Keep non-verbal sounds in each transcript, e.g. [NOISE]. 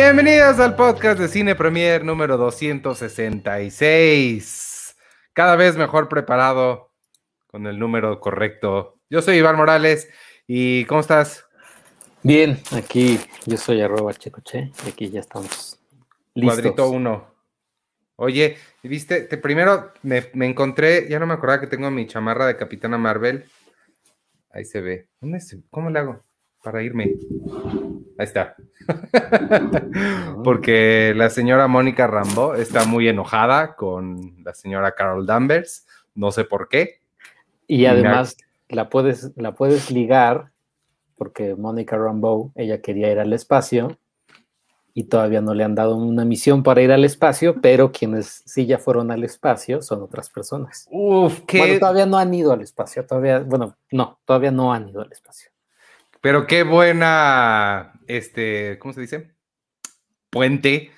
Bienvenidos al podcast de Cine Premier número 266. Cada vez mejor preparado con el número correcto. Yo soy Iván Morales y ¿cómo estás? Bien, aquí yo soy arroba checoche y aquí ya estamos listos. Cuadrito 1. Oye, viste, te, primero me, me, encontré, ya no me acordaba que tengo mi chamarra de Capitana Marvel. Ahí se ve. ¿Dónde se, ¿Cómo le hago para irme? Ahí está. [LAUGHS] Porque la señora Mónica Rambo está muy enojada con la señora Carol Danvers. No sé por qué. Y además la puedes, la puedes ligar porque Mónica Rambeau, ella quería ir al espacio y todavía no le han dado una misión para ir al espacio, pero quienes sí ya fueron al espacio son otras personas. Uf, qué... Bueno, todavía no han ido al espacio, todavía, bueno, no, todavía no han ido al espacio. Pero qué buena, este, ¿cómo se dice? Puente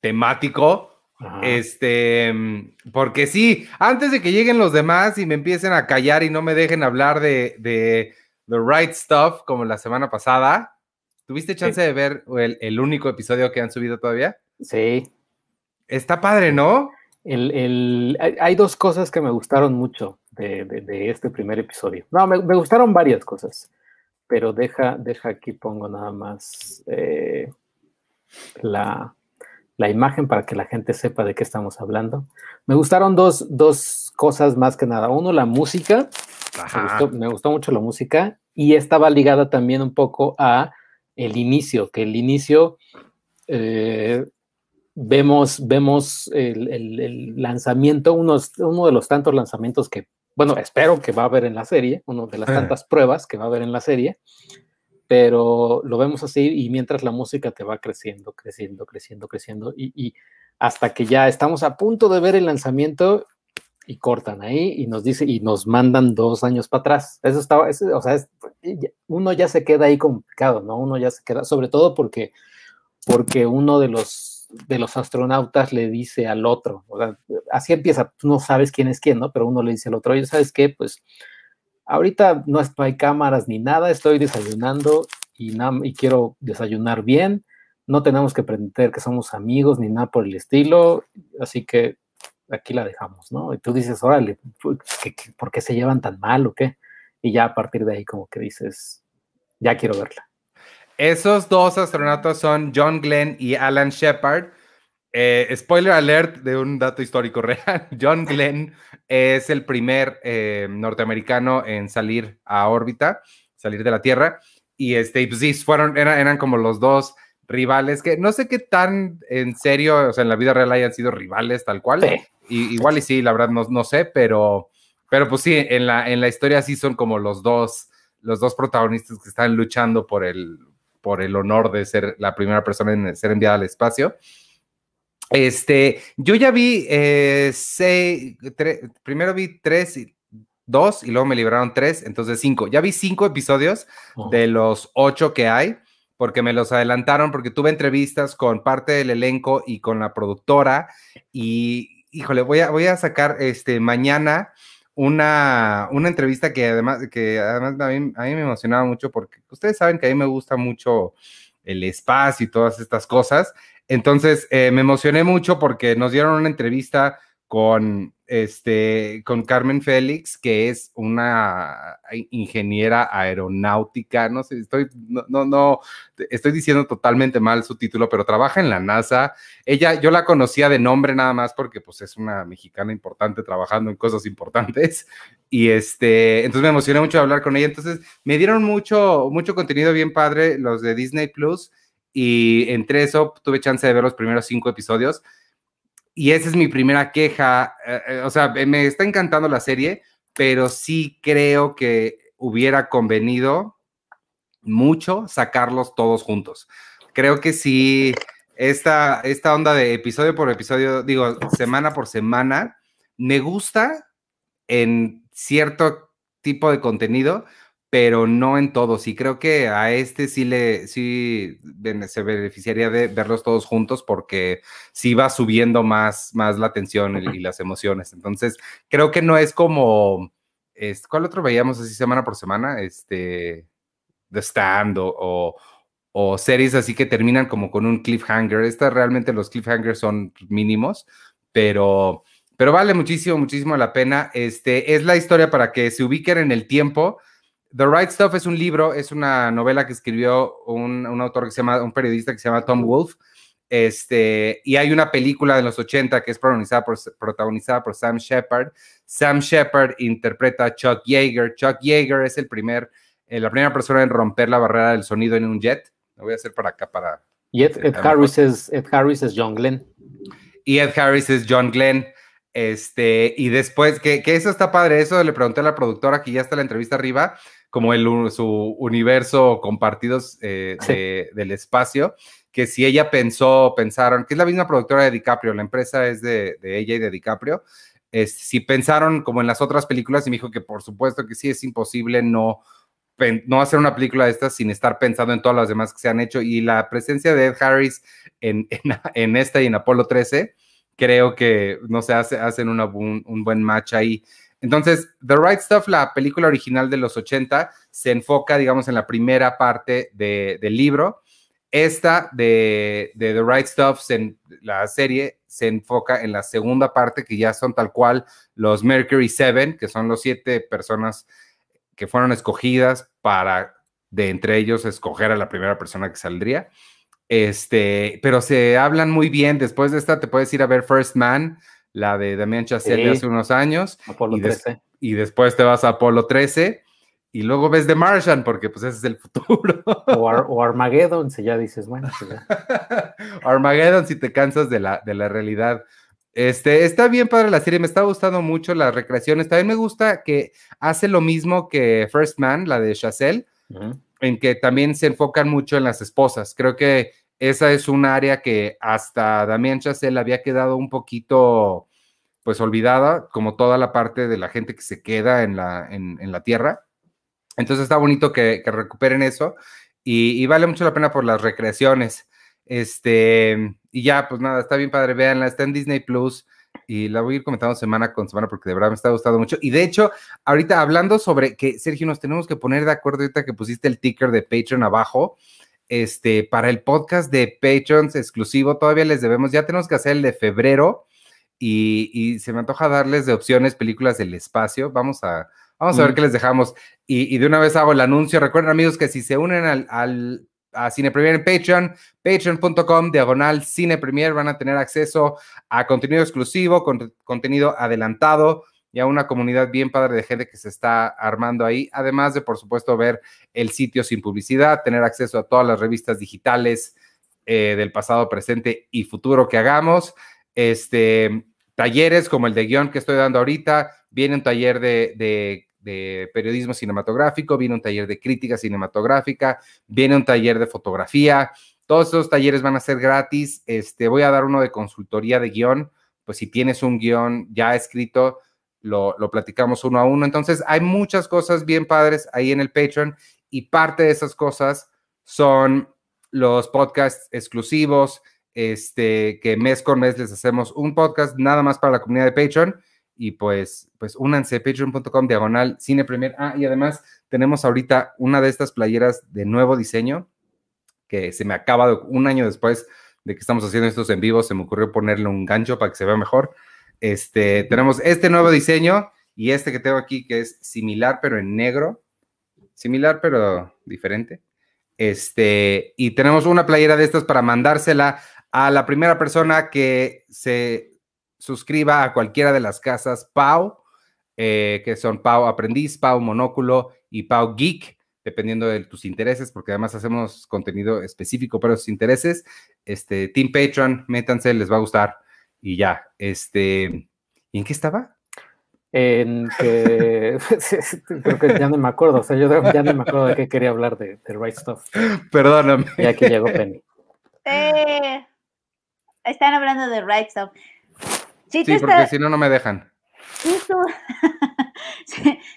temático. Ajá. Este, porque sí, antes de que lleguen los demás y me empiecen a callar y no me dejen hablar de, de The Right Stuff como la semana pasada, ¿tuviste chance sí. de ver el, el, único episodio que han subido todavía? Sí. Está padre, ¿no? El, el, hay dos cosas que me gustaron mucho de, de, de este primer episodio. No, me, me, gustaron varias cosas, pero deja, deja aquí pongo nada más eh, la, la imagen para que la gente sepa de qué estamos hablando. Me gustaron dos, dos cosas más que nada. Uno, la música. Me gustó, me gustó, mucho la música y estaba ligada también un poco a el inicio, que el inicio eh, vemos, vemos el, el, el lanzamiento, unos, uno de los tantos lanzamientos que, bueno, espero que va a haber en la serie, uno de las tantas pruebas que va a haber en la serie, pero lo vemos así y mientras la música te va creciendo, creciendo, creciendo, creciendo y, y hasta que ya estamos a punto de ver el lanzamiento y cortan ahí y nos dice y nos mandan dos años para atrás. Eso estaba, eso, o sea, es, uno ya se queda ahí complicado, ¿no? Uno ya se queda, sobre todo porque, porque uno de los, de los astronautas le dice al otro, o sea, así empieza, tú no sabes quién es quién, ¿no? Pero uno le dice al otro, oye, ¿sabes qué? Pues ahorita no, hay cámaras ni nada, estoy desayunando y, y quiero desayunar bien, no tenemos que pretender que somos amigos ni nada por el estilo, así que aquí la dejamos, ¿no? Y tú dices, órale, ¿por qué se llevan tan mal o qué? Y ya a partir de ahí como que dices, ya quiero verla. Esos dos astronautas son John Glenn y Alan Shepard. Eh, spoiler alert de un dato histórico [LAUGHS] real. John Glenn es el primer eh, norteamericano en salir a órbita, salir de la Tierra. Y este, pues fueron, eran, eran como los dos rivales que no sé qué tan en serio, o sea, en la vida real hayan sido rivales tal cual. Sí. Y, igual y sí, la verdad no, no sé, pero, pero pues sí, en la, en la historia sí son como los dos, los dos protagonistas que están luchando por el, por el honor de ser la primera persona en ser enviada al espacio. Este, yo ya vi eh, seis, tre, primero vi tres, dos y luego me liberaron tres, entonces cinco. Ya vi cinco episodios oh. de los ocho que hay porque me los adelantaron, porque tuve entrevistas con parte del elenco y con la productora y, híjole, voy a, voy a sacar este, mañana una, una entrevista que además, que además a mí, a mí me emocionaba mucho porque ustedes saben que a mí me gusta mucho el espacio y todas estas cosas. Entonces, eh, me emocioné mucho porque nos dieron una entrevista con, este, con Carmen Félix, que es una ingeniera aeronáutica, no sé, estoy, no, no, estoy diciendo totalmente mal su título, pero trabaja en la NASA. Ella, yo la conocía de nombre nada más porque pues es una mexicana importante trabajando en cosas importantes y este, entonces me emocioné mucho hablar con ella. Entonces me dieron mucho, mucho contenido bien padre los de Disney Plus y entre eso tuve chance de ver los primeros cinco episodios y esa es mi primera queja. Eh, o sea, me está encantando la serie, pero sí creo que hubiera convenido mucho sacarlos todos juntos. Creo que sí, esta, esta onda de episodio por episodio, digo, semana por semana, me gusta en cierto tipo de contenido, pero no en todos. Y creo que a este sí le sí se beneficiaría de verlos todos juntos porque sí va subiendo más, más la tensión y, y las emociones. Entonces, creo que no es como. Es, ¿Cuál otro veíamos así semana por semana? Este. The Stand o, o, o series así que terminan como con un cliffhanger. Estas realmente los cliffhangers son mínimos, pero, pero vale muchísimo, muchísimo la pena. Este, es la historia para que se ubiquen en el tiempo. The Right Stuff es un libro, es una novela que escribió un, un autor que se llama, un periodista que se llama Tom Wolfe. Este, y hay una película de los 80 que es protagonizada por, protagonizada por Sam Shepard. Sam Shepard interpreta a Chuck Yeager. Chuck Yeager es el primer, eh, la primera persona en romper la barrera del sonido en un jet. Lo voy a hacer para acá para. Y Ed, Harris, es, Ed Harris es John Glenn. Y Ed Harris es John Glenn. Este, y después, que, que, eso está padre, eso le pregunté a la productora que ya está la entrevista arriba, como el, su universo compartidos eh, de, del espacio, que si ella pensó, pensaron, que es la misma productora de DiCaprio, la empresa es de, de ella y de DiCaprio, es, si pensaron como en las otras películas y me dijo que por supuesto que sí es imposible no no hacer una película de estas sin estar pensando en todas las demás que se han hecho. Y la presencia de Ed Harris en, [LAUGHS] en, esta y en Apolo 13, creo que, no sé, hace, hacen un, buen match ahí. Entonces, The Right Stuff, la película original de los 80, se enfoca, digamos, en la primera parte del libro. Esta de, The Right Stuff, en la serie, se enfoca en la segunda parte, que ya son tal cual los Mercury Seven, que son los siete personas que fueron escogidas para de entre ellos escoger a la primera persona que saldría. Este, pero se hablan muy bien. Después de esta, te puedes ir a ver First Man, la de Damien Chazelle de hace unos años. Apolo y, 13. y después te vas a Apolo 13 y luego ves The Martian, porque pues ese es el futuro. O, Armageddon, si ya dices, bueno. Pues [LAUGHS] Armageddon, si te cansas de la, de la realidad. Este, está bien padre la serie, me está gustando mucho las recreaciones. También me gusta que hace lo mismo que First Man, la de Chazelle, en que también se enfocan mucho en las esposas. Creo que esa es un área que hasta Damien Chazelle había quedado un poquito, pues, olvidada, como toda la parte de la gente que se queda en la, en, la tierra. Entonces está bonito que, recuperen eso y, y, vale mucho la pena por las recreaciones. Este, y ya, pues nada, está bien padre, véanla, está en Disney Plus y la voy a ir comentando semana con semana porque de verdad me está gustando mucho. Y de hecho, ahorita hablando sobre que, Sergio, nos tenemos que poner de acuerdo ahorita que pusiste el ticker de Patreon abajo, este, para el podcast de Patrons exclusivo, todavía les debemos, ya tenemos que hacer el de febrero y, se me antoja darles de opciones películas del espacio. Vamos a, vamos a ver qué les dejamos. Y, de una vez hago el anuncio. Recuerden, amigos, que si se unen al, al a Cine Premier en Patreon, patreon.com, diagonal Cine Premier, van a tener acceso a contenido exclusivo, con, contenido adelantado y a una comunidad bien padre de gente que se está armando ahí, además de, por supuesto, ver el sitio sin publicidad, tener acceso a todas las revistas digitales eh, del pasado, presente y futuro que hagamos, este, talleres como el de guion que estoy dando ahorita, viene un taller de de periodismo cinematográfico, viene un taller de crítica cinematográfica, viene un taller de fotografía. Todos esos talleres van a ser gratis. Este, voy a dar uno de consultoría de guion, pues si tienes un guion ya escrito, lo, lo platicamos uno a uno. Entonces, hay muchas cosas bien padres ahí en el Patreon y parte de esas cosas son los podcasts exclusivos, este, que mes con mes les hacemos un podcast nada más para la comunidad de Patreon y pues, pues únanse, patreon.com diagonal cine premier. Ah, y además tenemos ahorita una de estas playeras de nuevo diseño que se me acaba de, un año después de que estamos haciendo estos en vivo, se me ocurrió ponerle un gancho para que se vea mejor. Este, tenemos este nuevo diseño y este que tengo aquí que es similar pero en negro, similar pero diferente. Este, y tenemos una playera de estas para mandársela a la primera persona que se suscriba a cualquiera de las casas Pau, eh, que son Pau Aprendiz, Pau Monóculo y Pau Geek, dependiendo de tus intereses, porque además hacemos contenido específico para esos intereses. Este, Team Patreon, métanse, les va a gustar. Y ya, este, ¿y en qué estaba? En que [LAUGHS] creo que ya no me acuerdo, o sea, yo ya no me acuerdo de qué quería hablar de, de Right Stuff. [LAUGHS] Perdóname. Ya que llegó Penny. Eh, están hablando de Right Stuff. Sí, porque si no, no me dejan. [LAUGHS]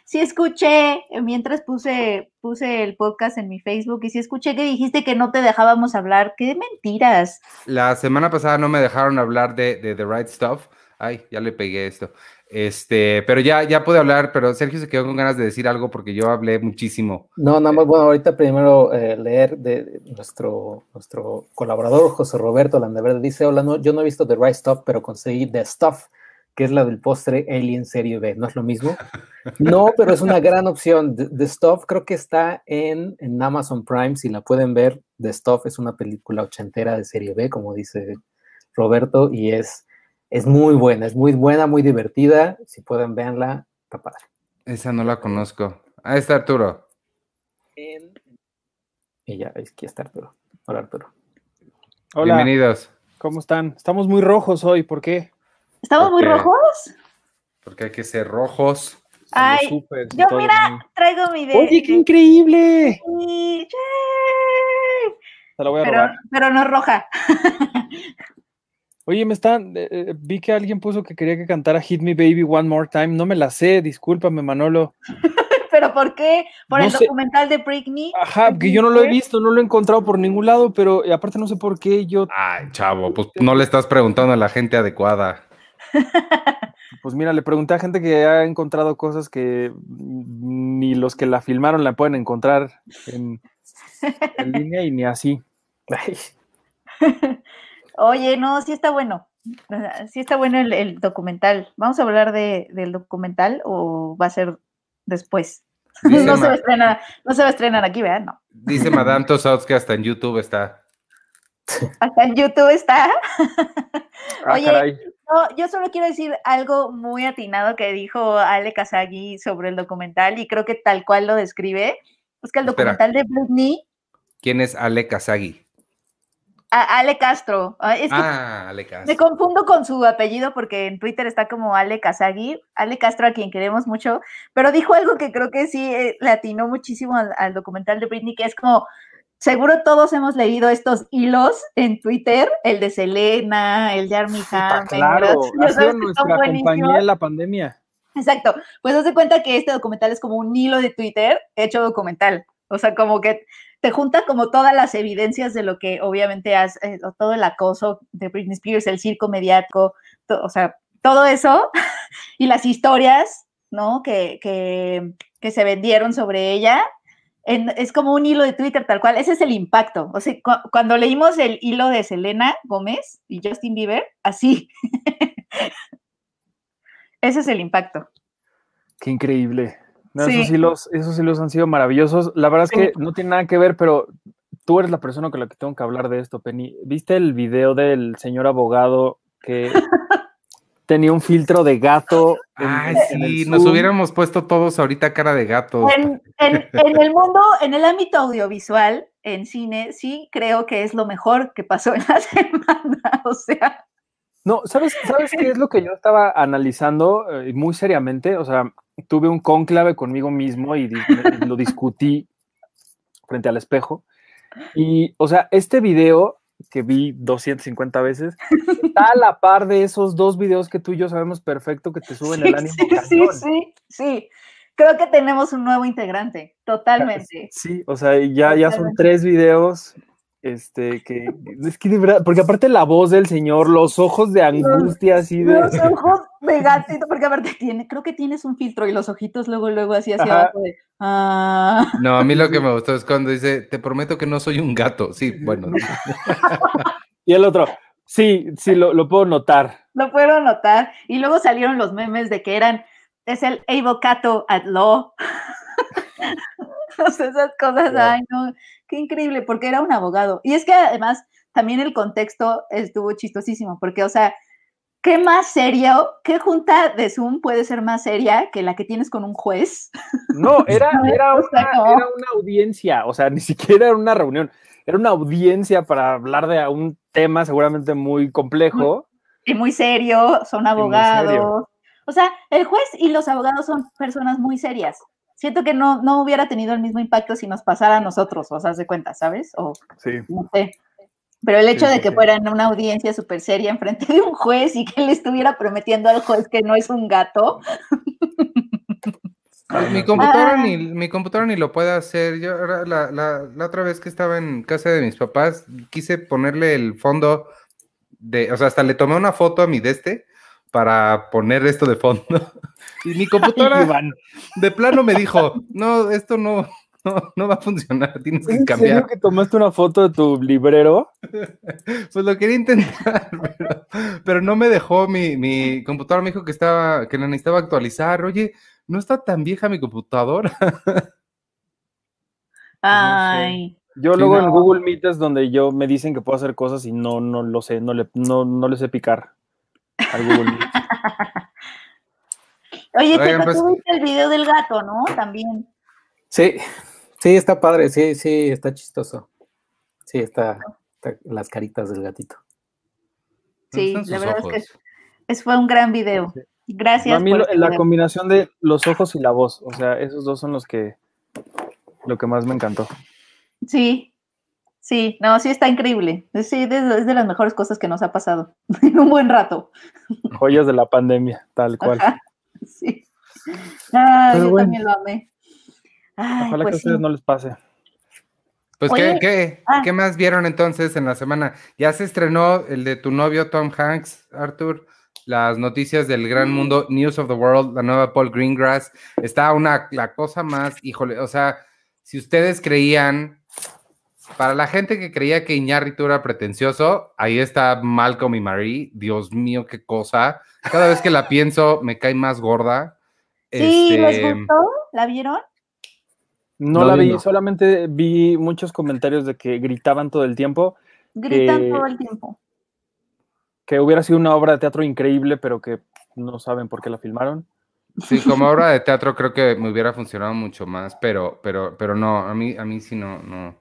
Sí, escuché, mientras puse, puse el podcast en mi Facebook, y sí escuché que dijiste que no te dejábamos hablar. ¡Qué mentiras! La semana pasada no me dejaron hablar de, The Right Stuff. Ay, ya le pegué esto. Este, pero ya, ya pude hablar, pero Sergio se quedó con ganas de decir algo porque yo hablé muchísimo. No, nada más, bueno, ahorita primero eh, leer de nuestro, nuestro colaborador José Roberto Landeverde. Dice, hola, no, yo no he visto The Right Stuff, pero conseguí The Stuff, que es la del postre Alien Serie B. ¿No es lo mismo? No, pero es una gran opción. The, Stuff creo que está en, en Amazon Prime, si la pueden ver. The Stuff es una película ochentera de Serie B, como dice Roberto, y es es muy buena, es muy buena, muy divertida. Si pueden verla, está padre. Esa no la conozco. Ahí está Arturo. Y ya, aquí está Arturo. Hola Arturo. Hola. Bienvenidos. ¿Cómo están? Estamos muy rojos hoy, ¿por qué? ¿Estamos muy rojos? Porque hay que ser rojos. Ay, yo mira, traigo mi de. ¡Oye, qué increíble! Se lo voy a pero, pero no roja. [LAUGHS] Oye, me están, eh, eh, vi que alguien puso que quería que cantara Hit Me Baby One More Time. No me la sé, discúlpame, Manolo. [LAUGHS] ¿Pero por qué? ¿Por el documental de Britney? Ajá, que yo no lo he visto, no lo he encontrado por ningún lado, pero aparte no sé por qué yo. Ay, chavo, pues no le estás preguntando a la gente adecuada. [LAUGHS] Pues mira, le pregunté a gente que ha encontrado cosas que ni los que la filmaron la pueden encontrar en, en línea y ni así. [LAUGHS] Oye, no, sí está bueno. Sí está bueno el, documental. ¿Vamos a hablar de, del documental o va a ser después? [LAUGHS] no, se va a estrenar, no se va a estrenar aquí, ¿verdad? No. Dice Madame Tussauds que hasta en YouTube está. Hasta en YouTube está. Ah, Oye, yo solo quiero decir algo muy atinado que dijo Ale Kazagi sobre el documental y creo que tal cual lo describe. Es que el documental de Britney. ¿Quién es Ale Kazagi? Ale Castro. ah, Ale Castro. Me confundo con su apellido porque en Twitter está como Ale Kazagi. Ale Castro, a quien queremos mucho, pero dijo algo que creo que sí eh, le atinó muchísimo al, documental de Britney, que es como, seguro todos hemos leído estos hilos en Twitter, el de Selena, el de Armie Hammer. Claro, ha sido nuestra compañía en la pandemia. Exacto, pues haz de cuenta que este documental es como un hilo de Twitter hecho documental. O sea, como que te junta como todas las evidencias de lo que obviamente has, eh, todo el acoso de Britney Spears, el circo mediático, o sea, todo eso [LAUGHS] y las historias, ¿no? Que, que, se vendieron sobre ella. Es como un hilo de Twitter tal cual, ese es el impacto. O sea, cuando leímos el hilo de Selena Gómez y Justin Bieber, así. [LAUGHS] ese es el impacto. Qué increíble. Esos, hilos, esos hilos han sido maravillosos. La verdad es que no tiene nada que ver, pero tú eres la persona con la que tengo que hablar de esto, Penny. ¿Viste el video del señor abogado que [LAUGHS] tenía un filtro de gato? Ay, sí, nos hubiéramos puesto todos ahorita cara de gato. En, el mundo, en el ámbito audiovisual, en cine, sí creo que es lo mejor que pasó en la [LAUGHS] semana. O sea. No, ¿sabes, ¿sabes qué es lo que yo estaba analizando eh, muy seriamente? O sea, tuve un conclave conmigo mismo y, lo discutí frente al espejo. Y, o sea, este video que vi 250 veces está a la par de esos dos videos que tú y yo sabemos perfecto que te [LAUGHS] suben el ánimo. Sí, sí, sí, sí. Creo que tenemos un nuevo integrante, totalmente. Sí, o sea, ya, ya son tres videos este, que es que de verdad, porque aparte la voz del señor, los ojos de angustia, así de. Los ojos de gatito, porque aparte tiene, creo que tienes un filtro y los ojitos luego, luego así hacia abajo de. Ah". No, a mí lo que [LAUGHS] me gustó es cuando dice, te prometo que no soy un gato. Sí, bueno. [LAUGHS] y el otro, sí, sí, lo, lo puedo notar. Lo puedo notar. Y luego salieron los memes de que eran, es el avocato at law. [LAUGHS] esas cosas, ay, no, qué increíble, porque era un abogado. Y es que además también el contexto estuvo chistosísimo, porque, o sea, ¿qué más serio, qué junta de Zoom puede ser más seria que la que tienes con un juez? No, [LAUGHS] era, era, una, audiencia, o sea, [LAUGHS] ni siquiera era una reunión, era una audiencia para hablar de un tema seguramente muy complejo. Y muy serio, son abogados. O sea, el juez y los abogados son personas muy serias siento que no, no hubiera tenido el mismo impacto si nos pasara a nosotros, o sea, de cuenta, ¿sabes? O, sí. No sé. Pero el hecho de que fuera en una audiencia súper seria enfrente de un juez y que le estuviera prometiendo al juez que no es un gato. mi computadora, ah. ni, mi computadora ni lo puede hacer. Yo la, la, la, otra vez que estaba en casa de mis papás, quise ponerle el fondo de, o sea, hasta le tomé una foto a mi de este para poner esto de fondo. [LAUGHS] Y mi computadora de plano me dijo, no, esto no, no, no va a funcionar, tienes que ¿en cambiar. serio que tomaste una foto de tu librero? [LAUGHS] Pues lo quería intentar, [LAUGHS] pero, pero no me dejó mi, mi computadora, me dijo que estaba, que la necesitaba actualizar. Oye, no está tan vieja mi computadora. [LAUGHS] Ay, Yo Sí, luego en. Google Meet es donde yo me dicen que puedo hacer cosas y no, no lo sé, no le, no, no le sé picar al Google Meet. Oye, te Oigan, pues- tuviste el video del gato, ¿no? También. Sí, sí, está padre, sí, sí, está chistoso. Sí, está, está las caritas del gatito. Sí, ¿Dónde la verdad es que es, fue un gran video. Gracias. a mí por lo- ese la video. combinación de los ojos y la voz, o sea, esos dos son los que lo que más me encantó. Sí, sí, no, sí está increíble. Sí, es de, es de las mejores cosas que nos ha pasado [LAUGHS] en un buen rato. Joyas de la pandemia, tal cual. Ajá, [LAUGHS] sí. Ah, Pero yo bueno. también lo amé. Ay, Ojalá que a pues ustedes sí. no les pase. Pues, Oye, ¿qué, qué, ah. qué más vieron entonces en la semana? Ya se estrenó el de tu novio Tom Hanks, Arthur, las noticias del gran Mm. mundo, News of the World, la nueva Paul Greengrass. Está una, la cosa más, híjole, o sea, si ustedes creían, para la gente que creía que Iñárritu era pretencioso, ahí está Malcolm y Marie, Dios mío, qué cosa. Cada vez que la pienso, me cae más gorda. Sí, ¿les Este, gustó? ¿La vieron? No, No la vi, vi, no. solamente vi muchos comentarios de que gritaban todo el tiempo, Gritan todo el tiempo. que hubiera sido una obra de teatro increíble, pero que no saben por qué la filmaron. Sí, como [LAUGHS] obra de teatro creo que me hubiera funcionado mucho más, pero, pero, pero no, a mí, a mí sí no, no,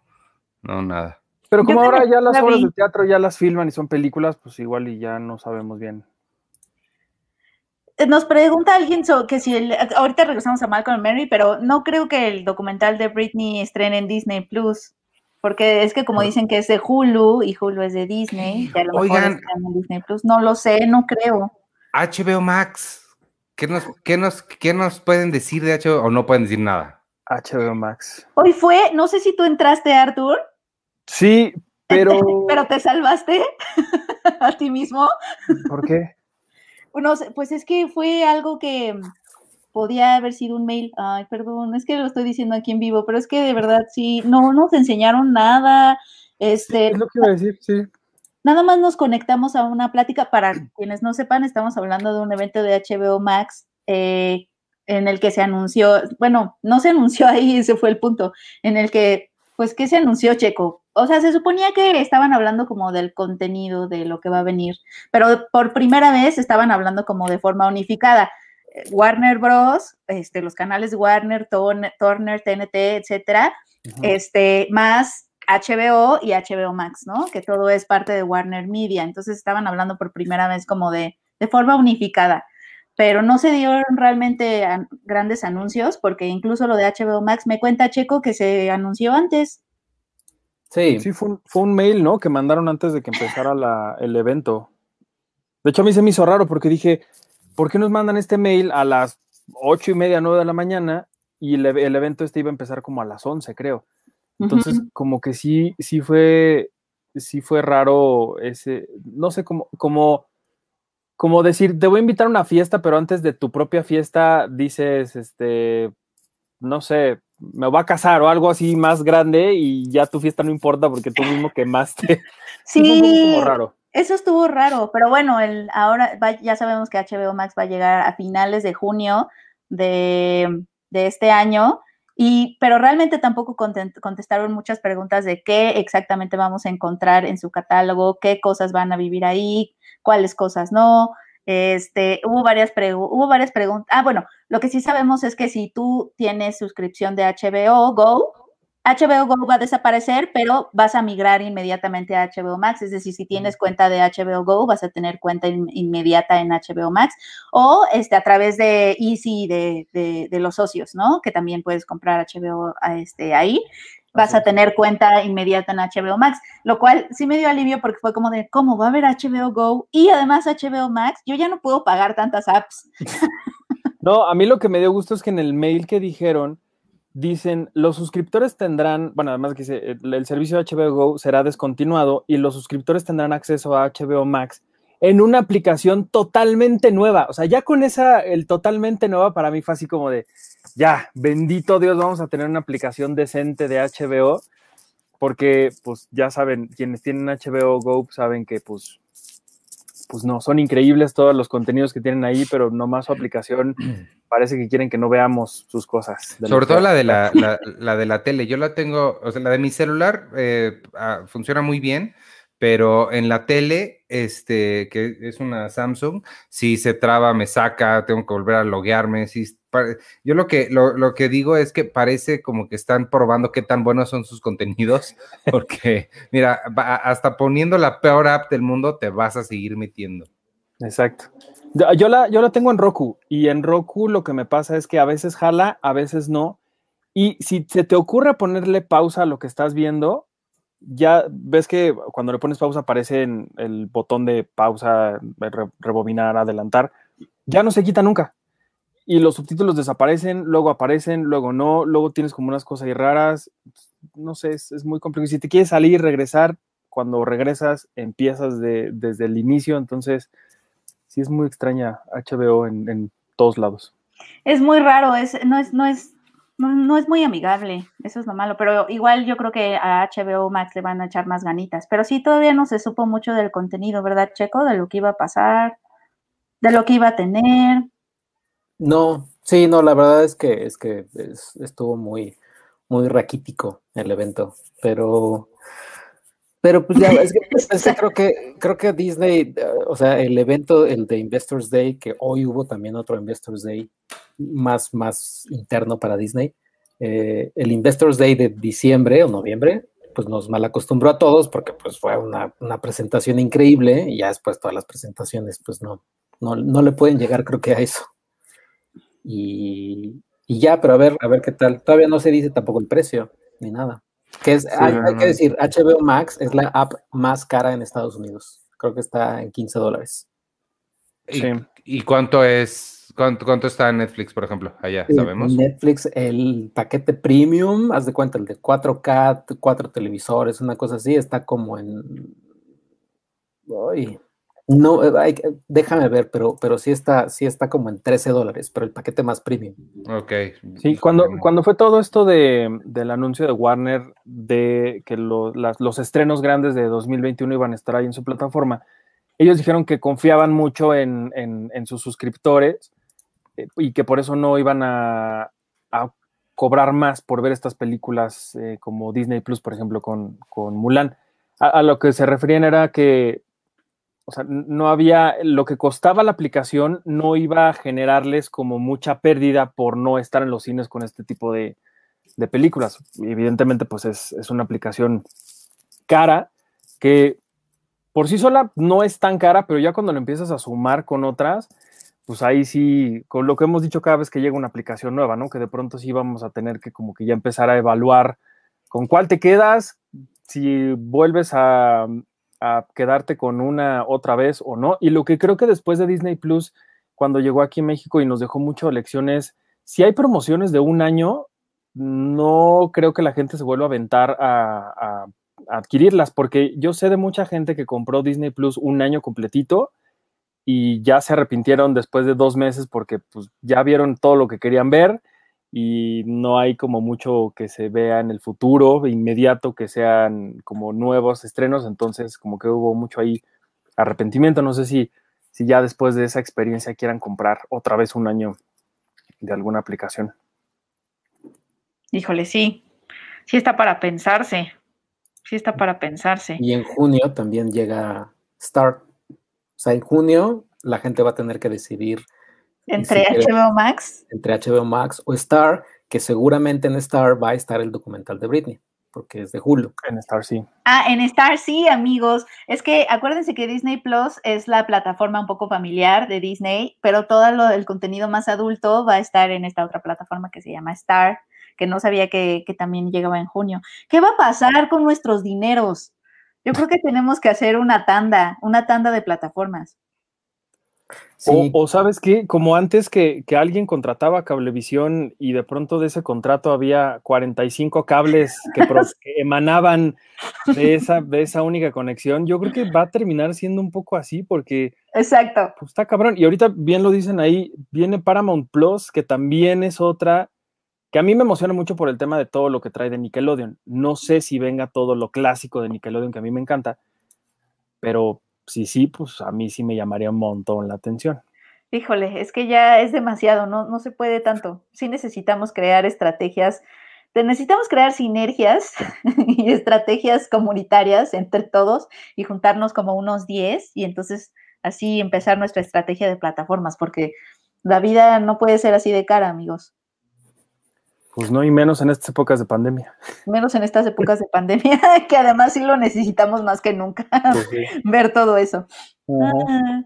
no, nada. Pero Yo como ahora ya las la obras vi. de teatro ya las filman y son películas, pues igual y ya no sabemos bien. Nos pregunta alguien so- que si el- ahorita regresamos a Malcolm Mary, pero no creo que el documental de Britney estrene en Disney Plus, porque es que como dicen que es de Hulu y Hulu es de Disney, que a lo mejor Oigan. en Disney Plus, no lo sé, no creo. HBO Max, ¿qué nos, qué nos, qué nos pueden decir de HBO o no pueden decir nada? HBO Max. Hoy fue, no sé si tú entraste, Arthur, Sí, pero... [LAUGHS] pero te salvaste [LAUGHS] a ti mismo. ¿Por qué? No sé, pues es que fue algo que mm, podía haber sido un mail. Ay, perdón, es que lo estoy diciendo aquí en vivo, pero es que de verdad sí, no nos enseñaron nada. Este, Es lo que iba a decir, sí. nada más nos conectamos a una plática. Para quienes no sepan, estamos hablando de un evento de HBO Max eh, en el que se anunció, bueno, no se anunció ahí, ese fue el punto, en el que, pues, ¿qué se anunció, Checo? O sea, se suponía que estaban hablando como del contenido de lo que va a venir, pero por primera vez estaban hablando como de forma unificada. Warner Bros., este, los canales Warner, Turner, TNT, etcétera, este, más HBO y HBO Max, ¿no? Que todo es parte de Warner Media. Entonces estaban hablando por primera vez como de, de forma unificada. Pero no se dieron realmente an- grandes anuncios, porque incluso lo de HBO Max me cuenta Checo que se anunció antes. Sí, Sí, fue un, fue un mail, ¿no? Que mandaron antes de que empezara la- el evento. De hecho, a mí se me hizo raro porque dije, ¿por qué nos mandan este mail a las ocho y media, nueve de la mañana? Y el, el evento este iba a empezar como a las once, creo. Entonces, como que sí, sí fue, sí fue raro ese, no sé, como, como, como decir, te voy a invitar a una fiesta, pero antes de tu propia fiesta dices, este, no sé, me voy a casar o algo así más grande y ya tu fiesta no importa porque tú mismo quemaste. [LAUGHS] Sí, como raro. Eso estuvo raro, pero bueno, el, ahora va- ya sabemos que HBO Max va a llegar a finales de junio de, de este año, y, pero realmente tampoco contestaron muchas preguntas de qué exactamente vamos a encontrar en su catálogo, qué cosas van a vivir ahí, cuáles cosas no. Este, hubo varias, hubo varias preguntas. Ah, bueno, lo que sí sabemos es que si tú tienes suscripción de HBO Go, HBO Go va a desaparecer, pero vas a migrar inmediatamente a HBO Max. Es decir, si tienes cuenta de HBO Go, vas a tener cuenta in- inmediata en HBO Max o este, a través de Easy de, de, de los socios, ¿no? Que también puedes comprar HBO este, ahí. Vas a tener cuenta inmediata en HBO Max, lo cual sí me dio alivio porque fue como de, ¿cómo va a haber HBO Go y además HBO Max? Yo ya no puedo pagar tantas apps. [LAUGHS] No, a mí lo que me dio gusto es que en el mail que dijeron, dicen, los suscriptores tendrán, bueno, además que dice, el, el servicio de HBO Go será descontinuado y los suscriptores tendrán acceso a HBO Max en una aplicación totalmente nueva. O sea, ya con esa, el totalmente nueva para mí fue así como de, ya, bendito Dios, vamos a tener una aplicación decente de HBO, porque pues ya saben, quienes tienen HBO Go saben que pues, pues no, son increíbles todos los contenidos que tienen ahí, pero nomás su aplicación [CLEARS THROAT] parece que quieren que no veamos sus cosas. Sobre todo la de la, la, de la tele. Yo la tengo, o sea, la de mi celular eh, ah, funciona muy bien, pero en la tele, este, que es una Samsung, si se traba, me saca, tengo que volver a loguearme. Si, yo lo que, lo, que digo es que parece como que están probando qué tan buenos son sus contenidos, [LAUGHS] porque mira, hasta poniendo la peor app del mundo te vas a seguir metiendo. Exacto. Yo la, yo la tengo en Roku y en Roku lo que me pasa es que a veces jala, a veces no. Y si se te ocurre ponerle pausa a lo que estás viendo, ya ves que cuando le pones pausa aparece en el botón de pausa, rebobinar, adelantar, ya no se quita nunca. Y los subtítulos desaparecen, luego aparecen, luego no, luego tienes como unas cosas ahí raras. No sé, es, muy complicado. Y si te quieres salir, regresar, cuando regresas empiezas desde el inicio, entonces sí es muy extraña HBO en, en todos lados. Es muy raro, es, no, es, no, es, no, es muy amigable, eso es lo malo, pero igual yo creo que a HBO Max le van a echar más ganitas, pero sí todavía no se supo mucho del contenido, ¿verdad, Checo? De lo que iba a pasar, de lo que iba a tener. No, sí, no, la verdad es que es que estuvo muy, muy raquítico el evento, pero pero pues ya, es que, [LAUGHS] creo que creo que Disney, o sea, el evento, el de Investors Day, que hoy hubo también otro Investors Day más, más interno para Disney. Eh, el Investors Day de diciembre o noviembre, pues nos mal acostumbró a todos porque pues fue una, una, presentación increíble y ya después todas las presentaciones pues no, no, no le pueden llegar creo que a eso. Y, y, ya, pero a ver, a ver qué tal. Todavía no se dice tampoco el precio ni nada. Que es, hay, que decir, HBO Max es la app más cara en Estados Unidos. Creo que está en 15 dólares. ¿Y, cuánto es, cuánto, está en Netflix, por ejemplo? Allá, sabemos. Netflix, el paquete premium, haz de cuenta, el de 4K, cuatro televisores, una cosa así, está como en. Uy, no, eh, déjame ver, pero, pero sí está, sí está como en 13 dólares, pero el paquete más premium. Ok. Sí, cuando, cuando fue todo esto de, del anuncio de Warner de que los estrenos grandes de 2021 iban a estar ahí en su plataforma, ellos dijeron que confiaban mucho en, sus suscriptores eh, y que por eso no iban a, cobrar más por ver estas películas eh, como Disney Plus, por ejemplo, con, con Mulan. a, lo que se referían era que o sea, no había, lo que costaba la aplicación no iba a generarles como mucha pérdida por no estar en los cines con este tipo de, películas. Evidentemente, pues es, una aplicación cara que por sí sola no es tan cara, pero ya cuando lo empiezas a sumar con otras, pues ahí sí, con lo que hemos dicho cada vez que llega una aplicación nueva, ¿no? Que de pronto sí vamos a tener que como que ya empezar a evaluar con cuál te quedas, si vuelves a, a quedarte con una otra vez o no. Y lo que creo que después de Disney Plus, cuando llegó aquí en México y nos dejó mucho lecciones, si hay promociones de un año, no creo que la gente se vuelva a aventar a, adquirirlas, porque yo sé de mucha gente que compró Disney Plus un año completito y ya se arrepintieron después de dos meses porque pues, ya vieron todo lo que querían ver y no hay como mucho que se vea en el futuro inmediato que sean como nuevos estrenos, entonces como que hubo mucho ahí arrepentimiento, no sé si, si ya después de esa experiencia quieran comprar otra vez un año de alguna aplicación. Híjole, sí, sí está para pensarse, sí está para pensarse. Y en junio también llega Start, o sea, en junio la gente va a tener que decidir entre HBO Max. Entre HBO Max o Star, que seguramente en Star va a estar el documental de Britney, porque es de Hulu. En Star sí. Ah, en Star sí, amigos. Es que acuérdense que Disney Plus es la plataforma un poco familiar de Disney, pero todo lo del contenido más adulto va a estar en esta otra plataforma que se llama Star, que no sabía que, que también llegaba en junio. ¿Qué va a pasar con nuestros dineros? Yo creo que tenemos que hacer una tanda, una tanda de plataformas. O, o, sabes qué, como antes que, que, alguien contrataba cablevisión y de pronto de ese contrato había 45 cables que, [LAUGHS] que, emanaban de esa, de esa única conexión, yo creo que va a terminar siendo un poco así porque... Exacto. Pues está cabrón. Y ahorita bien lo dicen ahí, viene Paramount Plus, que también es otra, que a mí me emociona mucho por el tema de todo lo que trae de Nickelodeon. No sé si venga todo lo clásico de Nickelodeon, que a mí me encanta, pero sí, sí, pues a mí sí me llamaría un montón la atención. Híjole, es que ya es demasiado, no, no se puede tanto. Sí necesitamos crear estrategias, necesitamos crear sinergias [LAUGHS] y estrategias comunitarias entre todos y juntarnos como unos 10 y entonces así empezar nuestra estrategia de plataformas, porque la vida no puede ser así de cara, amigos. Pues no, y menos en estas épocas de pandemia. Menos en estas épocas de pandemia, [LAUGHS] que además sí lo necesitamos más que nunca, pues sí. [LAUGHS] ver todo eso. Uh -huh. ah.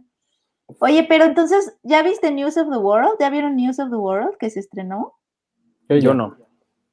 Oye, pero entonces, ¿ya viste News of the World? ¿Ya vieron News of the World que se estrenó? Yo no.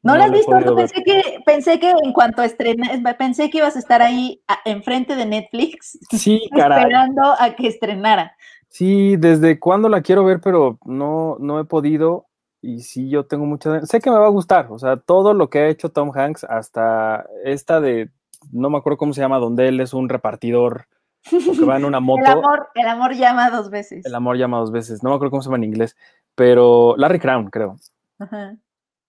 ¿No, ¿No la has visto? Pensé que, pensé que en cuanto estrené, pensé que ibas a estar ahí a, enfrente de Netflix [LAUGHS] sí, caray. esperando a que estrenara. Sí, desde cuándo la quiero ver, pero no, no he podido y sí, yo tengo mucha... Sé que me va a gustar, o sea, todo lo que ha hecho Tom Hanks, hasta esta de, no me acuerdo cómo se llama, donde él es un repartidor que va en una [LAUGHS] moto. el, amor, el amor llama dos veces. El amor llama dos veces, no me acuerdo cómo se llama en inglés, pero Larry Crown, creo. Ajá.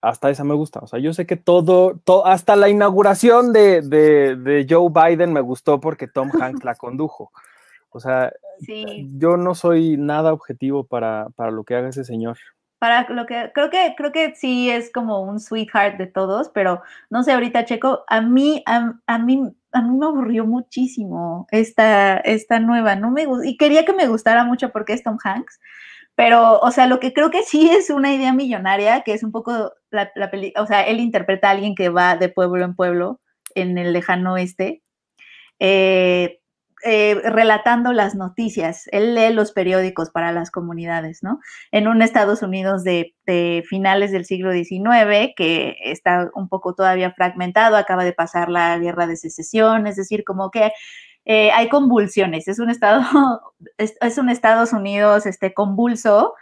Hasta esa me gusta, o sea, yo sé que todo, todo hasta la inauguración de, de, de Joe Biden me gustó porque Tom Hanks la [LAUGHS] condujo. O sea, sí. yo no soy nada objetivo para, para lo que haga ese señor para lo que creo que creo que sí es como un sweetheart de todos, pero no sé ahorita Checo, a mí a, a mí a mí me aburrió muchísimo esta esta nueva, no me y quería que me gustara mucho porque es Tom Hanks, pero o sea, lo que creo que sí es una idea millonaria, que es un poco la, la peli, o sea, él interpreta a alguien que va de pueblo en pueblo en el lejano oeste. Eh, eh, relatando las noticias. Él lee los periódicos para las comunidades, ¿no? En un Estados Unidos de, finales del siglo XIX, que está un poco todavía fragmentado, acaba de pasar la guerra de secesión, es decir, como que eh, hay convulsiones. Es un estado, [LAUGHS] es, es un Estados Unidos este, convulso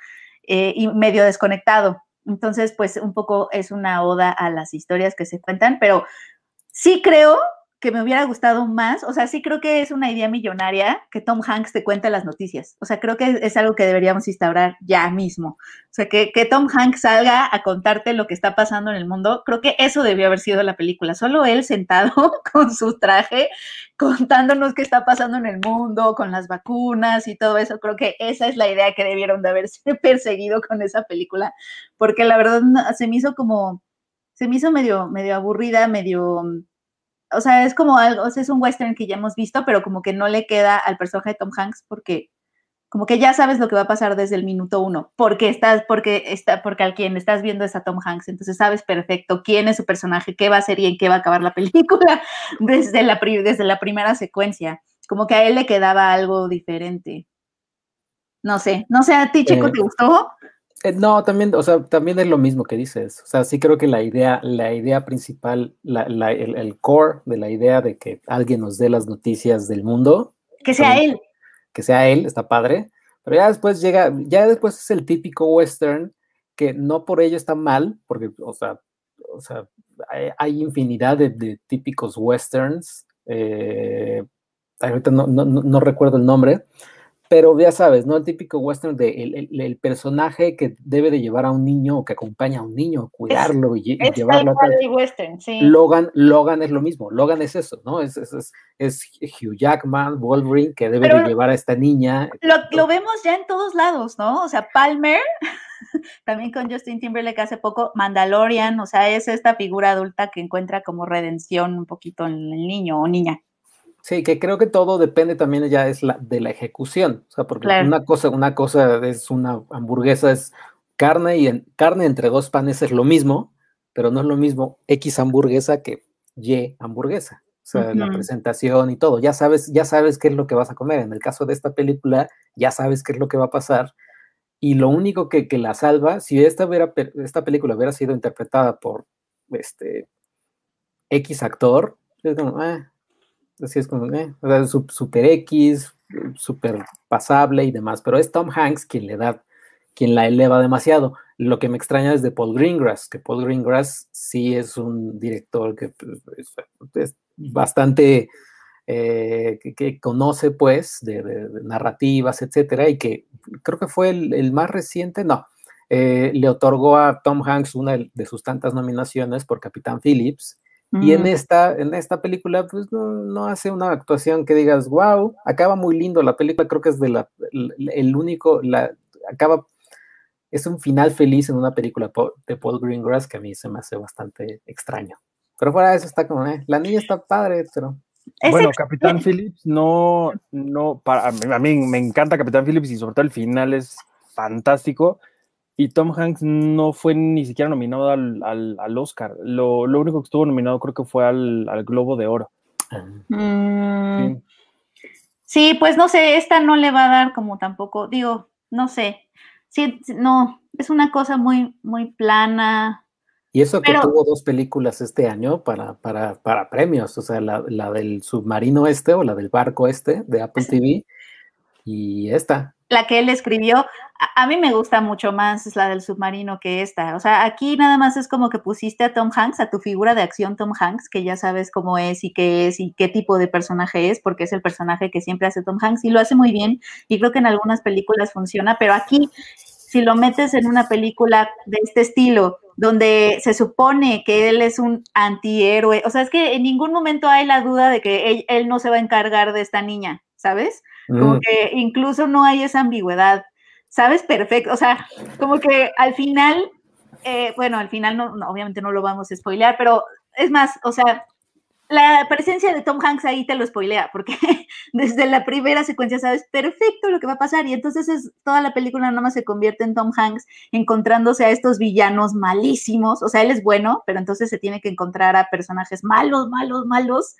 eh, y medio desconectado. Entonces, pues un poco es una oda a las historias que se cuentan, pero sí creo que me hubiera gustado más, o sea, sí creo que es una idea millonaria que Tom Hanks te cuente las noticias, o sea, creo que es algo que deberíamos instaurar ya mismo, o sea, que, que, Tom Hanks salga a contarte lo que está pasando en el mundo, creo que eso debió haber sido la película, solo él sentado [LAUGHS] con su traje, contándonos qué está pasando en el mundo, con las vacunas y todo eso, creo que esa es la idea que debieron de haberse [LAUGHS] perseguido con esa película, porque la verdad se me hizo como, se me hizo medio, medio aburrida, medio o sea, es como algo, o sea, es un western que ya hemos visto, pero como que no le queda al personaje de Tom Hanks porque como que ya sabes lo que va a pasar desde el minuto uno, porque estás, porque está, porque al quien estás viendo es a Tom Hanks, entonces sabes perfecto quién es su personaje, qué va a ser y en qué va a acabar la [LAUGHS] película desde la, desde la primera secuencia. Como que a él le quedaba algo diferente. No sé, no sé, ¿a ti, Chico, eh, te gustó? Eh, no, también, o sea, también es lo mismo que dices. O sea, sí creo que la idea, la idea principal, la, la, el, el, core de la idea de que alguien nos dé las noticias del mundo. Que sea también, él. Que sea él, está padre. Pero ya después llega, ya después es el típico western que no por ello está mal, porque, o sea, o sea hay, hay infinidad de, de, típicos westerns. Eh, ahorita no, no, no recuerdo el nombre, pero ya sabes, ¿no? El típico western de el, el, el, personaje que debe de llevar a un niño o que acompaña a un niño, cuidarlo es, y, es llevarlo a tal. Western, sí. Logan, Logan es lo mismo, Logan es eso, ¿no? Es, es, es, es Hugh Jackman, Wolverine, que debe Pero de llevar a esta niña. Lo, lo, vemos ya en todos lados, ¿no? O sea, Palmer, [LAUGHS] también con Justin Timberlake hace poco, Mandalorian, o sea, es esta figura adulta que encuentra como redención un poquito en el niño o niña. Sí, que creo que todo depende también ya es la, de la ejecución, o sea, porque claro. una cosa, una cosa es una hamburguesa es carne y en, carne entre dos panes es lo mismo, pero no es lo mismo X hamburguesa que Y hamburguesa. O sea, uh -huh. la presentación y todo, ya sabes, ya sabes qué es lo que vas a comer. En el caso de esta película, ya sabes qué es lo que va a pasar. Y lo único que, que la salva, si esta, hubiera, esta película hubiera sido interpretada por este X actor, es como, eh, Así es como, eh, Super X, súper pasable y demás, pero es Tom Hanks quien le da, quien la eleva demasiado. Lo que me extraña es de Paul Greengrass, que Paul Greengrass sí es un director que pues, es, bastante, eh, que, conoce pues de, narrativas, etcétera, y que creo que fue el, más reciente, no, eh, le otorgó a Tom Hanks una de sus tantas nominaciones por Capitán Phillips, y en esta, en esta película, pues no, hace una actuación que digas, wow, acaba muy lindo la película, creo que es de la, el, único, la, acaba, es un final feliz en una película de Paul Greengrass que a mí se me hace bastante extraño. Pero fuera de eso está como, eh, la niña está padre, pero... Bueno, Capitán Phillips no, no, para, a mí me encanta Capitán Phillips y sobre todo el final es fantástico y Tom Hanks no fue ni siquiera nominado al, al, Oscar. Lo, único que estuvo nominado creo que fue al, Globo de Oro. Mm. sí. pues no sé, esta no le va a dar como tampoco, digo, no sé. Sí, no, es una cosa muy, muy plana. Y eso que tuvo dos películas este año para, para, para premios, o sea, la, la, del submarino este o la del barco este de Apple TV y esta la que él escribió, a, mí me gusta mucho más la del submarino que esta. O sea, aquí nada más es como que pusiste a Tom Hanks, a tu figura de acción Tom Hanks, que ya sabes cómo es y qué es y qué tipo de personaje es, porque es el personaje que siempre hace Tom Hanks y lo hace muy bien. Y creo que en algunas películas funciona, pero aquí, si lo metes en una película de este estilo, donde se supone que él es un antihéroe, o sea, es que en ningún momento hay la duda de que él, él no se va a encargar de esta niña, ¿sabes? Como mm. que incluso no hay esa ambigüedad. ¿Sabes? Perfecto. O sea, como que al final, eh, bueno, al final no, obviamente no lo vamos a spoilear, pero es más, o sea, la presencia de Tom Hanks ahí te lo spoilea, porque [LAUGHS] desde la primera secuencia sabes perfecto lo que va a pasar y entonces es, toda la película nada más se convierte en Tom Hanks encontrándose a estos villanos malísimos, o sea, él es bueno, pero entonces se tiene que encontrar a personajes malos, malos, malos,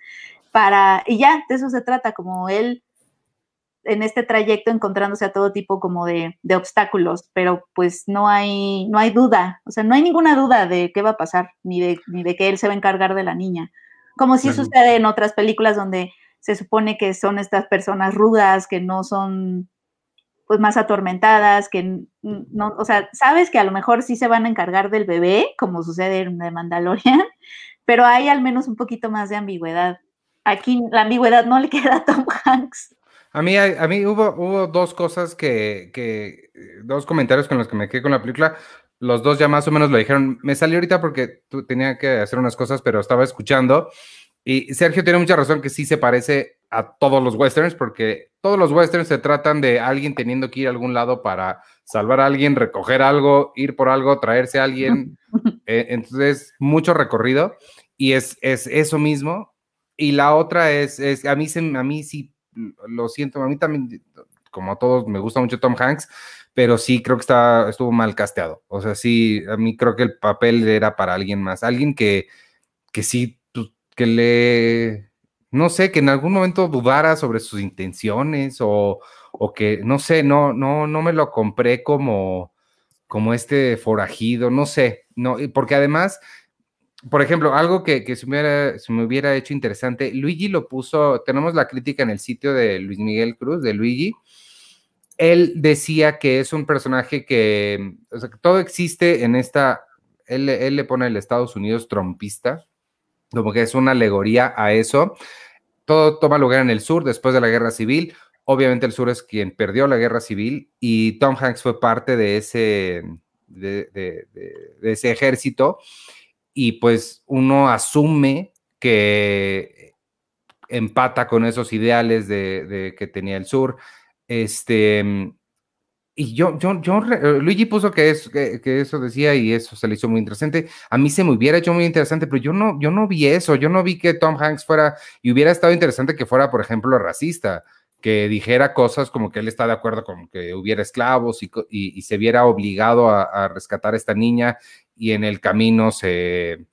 para, y ya, de eso se trata, como él en este trayecto encontrándose a todo tipo como de, obstáculos, pero pues no hay, no hay duda, o sea, no hay ninguna duda de qué va a pasar, ni de, ni de que él se va a encargar de la niña. Como si sucede en otras películas donde se supone que son estas personas rudas, que no son pues más atormentadas, que no, o sea, sabes que a lo mejor sí se van a encargar del bebé, como sucede en The Mandalorian, [LAUGHS] pero hay al menos un poquito más de ambigüedad. Aquí la ambigüedad no le queda a Tom Hanks. A mí, a mí hubo, hubo dos cosas que, que, dos comentarios con los que me quedé con la película. Los dos ya más o menos lo dijeron. Me salió ahorita porque tú tenía que hacer unas cosas, pero estaba escuchando. Y Sergio tiene mucha razón que sí se parece a todos los westerns, porque todos los westerns se tratan de alguien teniendo que ir a algún lado para salvar a alguien, recoger algo, ir por algo, traerse a alguien. Eh, entonces, mucho recorrido. Y es, es eso mismo. Y la otra es, es a, mí se, a mí sí lo siento, a mí también, como a todos, me gusta mucho Tom Hanks, pero sí creo que está, estuvo mal casteado. O sea, sí, a mí creo que el papel era para alguien más, alguien que, que sí, que le, no sé, que en algún momento dudara sobre sus intenciones o, o que, no sé, no, no, no me lo compré como, como este forajido, no sé, no, porque además por ejemplo, algo que, se, me hubiera hecho interesante, Luigi lo puso, tenemos la crítica en el sitio de Luis Miguel Cruz, de Luigi. Él decía que es un personaje que, o sea, que todo existe en esta, él, le pone el Estados Unidos trompista, como que es una alegoría a eso. Todo toma lugar en el sur después de la guerra civil. Obviamente el sur es quien perdió la guerra civil y Tom Hanks fue parte de ese, de ese ejército y pues uno asume que empata con esos ideales de, que tenía el sur. Este, y yo, yo, yo, Luigi puso que, es, que, eso decía y eso se le hizo muy interesante. A mí se me hubiera hecho muy interesante, pero yo no, yo no vi eso. Yo no vi que Tom Hanks fuera, y hubiera estado interesante que fuera, por ejemplo, racista, que dijera cosas como que él está de acuerdo con que hubiera esclavos y, se viera obligado a, a, rescatar a esta niña y en el camino se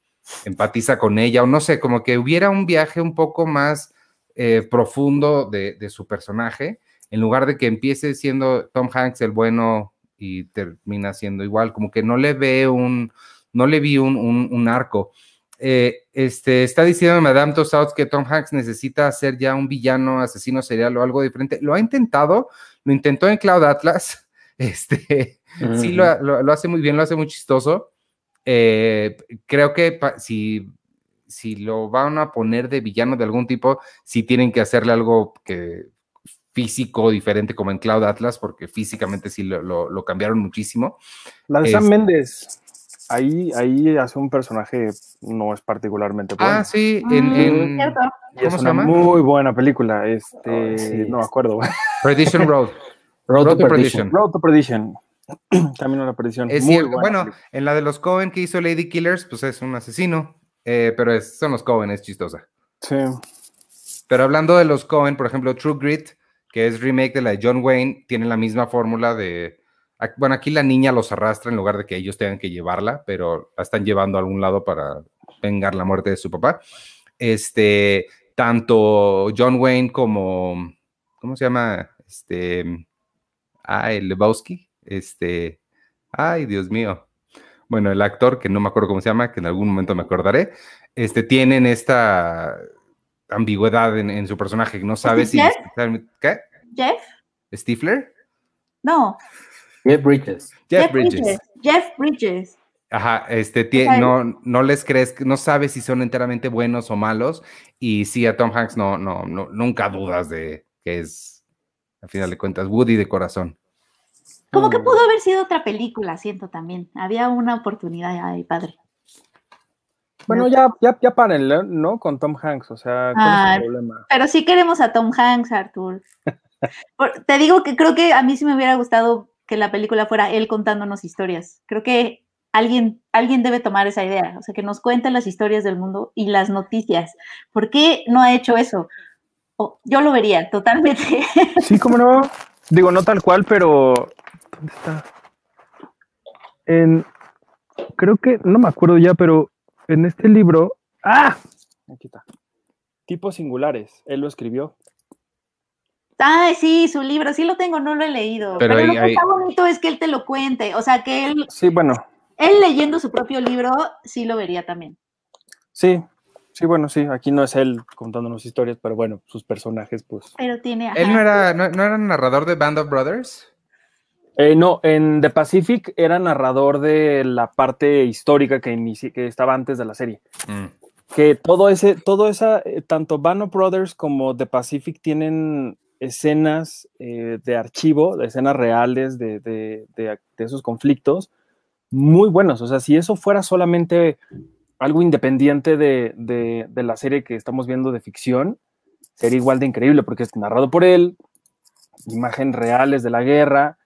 empatiza con ella, o no sé, como que hubiera un viaje un poco más eh, profundo de, su personaje, en lugar de que empiece siendo Tom Hanks el bueno y termina siendo igual, como que no le ve un, no le vi un, arco. Eh, este, está diciendo Madame Tussauds que Tom Hanks necesita ser ya un villano, asesino serial o algo diferente. Lo ha intentado, lo intentó en Cloud Atlas. [LAUGHS] Este, sí, lo, lo- lo hace muy bien, lo hace muy chistoso. Eh, creo que si, si lo van a poner de villano de algún tipo, sí tienen que hacerle algo que físico diferente como en Cloud Atlas, porque físicamente sí lo, lo- lo cambiaron muchísimo. La de Sam Es- Méndez. Ahí, ahí hace un personaje no es particularmente bueno. Ah, sí, en, Mm, en ¿cómo es se una llama? muy buena película. Este, Ay, sí. no me acuerdo. [LAUGHS] Perdition Road. Road, Road to to Perdition. Road to Perdition. [CLEARS THROAT] También una perdición. Es muy cierto, bueno, película. en la de los Cohen que hizo Lady Killers, pues es un asesino, eh, pero es- son los Cohen, es chistosa. Sí. Pero hablando de los Cohen, por ejemplo, True Grit, que es remake de la de John Wayne, tiene la misma fórmula de. Bueno, aquí la niña los arrastra en lugar de que ellos tengan que llevarla, pero la están llevando a algún lado para vengar la muerte de su papá. Este, tanto John Wayne como. ¿Cómo se llama? Este. Ay, Lebowski. Este. Ay, Dios mío. Bueno, el actor, que no me acuerdo cómo se llama, que en algún momento me acordaré, este, tienen esta ambigüedad en, en su personaje, que no sabe si... Jeff? ¿Qué? Jeff, ¿Stifler? no. Jeff Bridges. Jeff Bridges. Jeff Bridges. Ajá, este, no, no les crees, no sabes si son enteramente buenos o malos, y sí, a Tom Hanks no, no, no, nunca dudas de que es, al final de cuentas, Woody de corazón. Como Mm. que pudo haber sido otra película, siento también. Había una oportunidad ahí, padre. Bueno, ya, ya, ya párenle, ¿no? Con Tom Hanks, o sea, ¿cuál Ah, es el problema? Pero sí queremos a Tom Hanks, Arthur. [LAUGHS] Por- te digo que creo que a mí sí me hubiera gustado que la película fuera él contándonos historias. Creo que alguien, alguien debe tomar esa idea, o sea, que nos cuente las historias del mundo y las noticias. ¿Por qué no ha hecho eso? Yo lo vería totalmente. Sí, cómo no. Digo, no tal cual, pero. ¿Dónde está? En. Creo que. No me acuerdo ya, pero en este libro. ¡Ah! Aquí está. Tipos singulares. Él lo escribió. Ay, sí, su libro, sí lo tengo, no lo he leído. Pero Pero, ahí- lo que ahí- está bonito es que él te lo cuente, o sea, que él, Sí, bueno. él leyendo su propio libro, sí lo vería también. Sí. Sí, bueno, sí. Aquí no es él contándonos historias, pero bueno, sus personajes, pues. Pero tiene. ¿Él ajá. no era, no, no era narrador de Band of Brothers? Eh, no, en The Pacific era narrador de la parte histórica que, inici- que estaba antes de la serie. Mm. que todo ese, todo esa, eh, tanto Band of Brothers como The Pacific tienen escenas eh, de archivo, de escenas reales de, de- de- de esos conflictos, muy buenos. O sea, si eso fuera solamente algo independiente de, de- de la serie que estamos viendo de ficción, sería igual de increíble porque es narrado por él, imágenes reales de la guerra.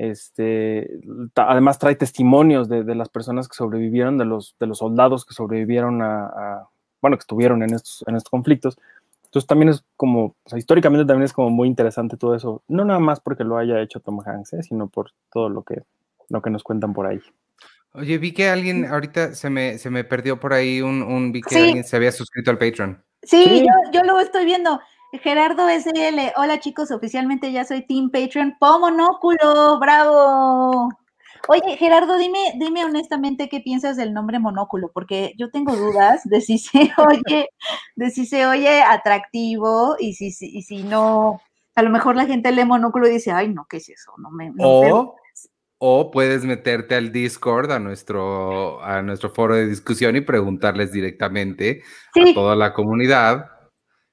Este, ta- además trae testimonios de, de las personas que sobrevivieron, de los, de los soldados que sobrevivieron a, a- bueno, que estuvieron en estos, en estos conflictos. Entonces también es como, o sea, históricamente también es como muy interesante todo eso, no nada más porque lo haya hecho Tom Hanks, ¿eh? sino por todo lo que, lo que nos cuentan por ahí. Oye, vi que alguien, ahorita se me, se me perdió por ahí un, un vi que Sí. alguien se había suscrito al Patreon. Sí, Sí. Yo, yo lo estoy viendo. Gerardo SL, hola chicos, oficialmente ya soy Team Patreon. ¡Pomonóculo! ¡Bravo! Oye, Gerardo, dime, dime honestamente qué piensas del nombre monóculo, porque yo tengo dudas de si se [LAUGHS] oye, de si se oye atractivo y si, si- y si no, a lo mejor la gente lee monóculo y dice, ay, no, ¿qué es eso? No me, no O, o puedes meterte al Discord, a nuestro, a nuestro foro de discusión y preguntarles directamente Sí. a toda la comunidad.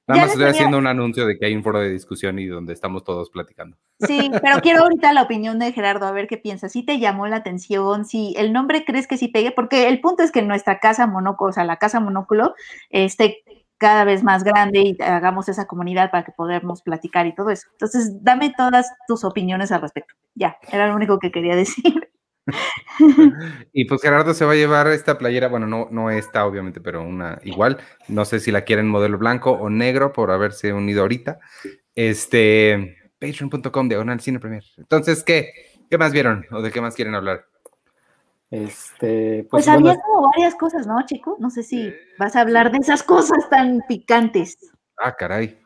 Ya Nada más estoy había- haciendo un anuncio de que hay un foro de discusión y donde estamos todos platicando. Sí, pero quiero ahorita la opinión de Gerardo, a ver qué piensas. Si te llamó la atención, si el nombre crees que sí pegue, porque el punto es que nuestra casa monóculo, o sea, la casa monóculo, esté cada vez más grande y hagamos esa comunidad para que podamos platicar y todo eso. Entonces, dame todas tus opiniones al respecto. Ya, era lo único que quería decir. [LAUGHS] Y pues Gerardo se va a llevar esta playera, bueno, no, no esta obviamente, pero una igual. No sé si la quieren modelo blanco o negro por haberse unido ahorita. Este, patreon.com diagonal cine premier. Entonces, ¿qué? ¿Qué más vieron? ¿O de qué más quieren hablar? Este, Pues, pues, bueno, había como varias cosas, ¿no, chico? No sé si vas a hablar de esas cosas tan picantes. Ah, caray.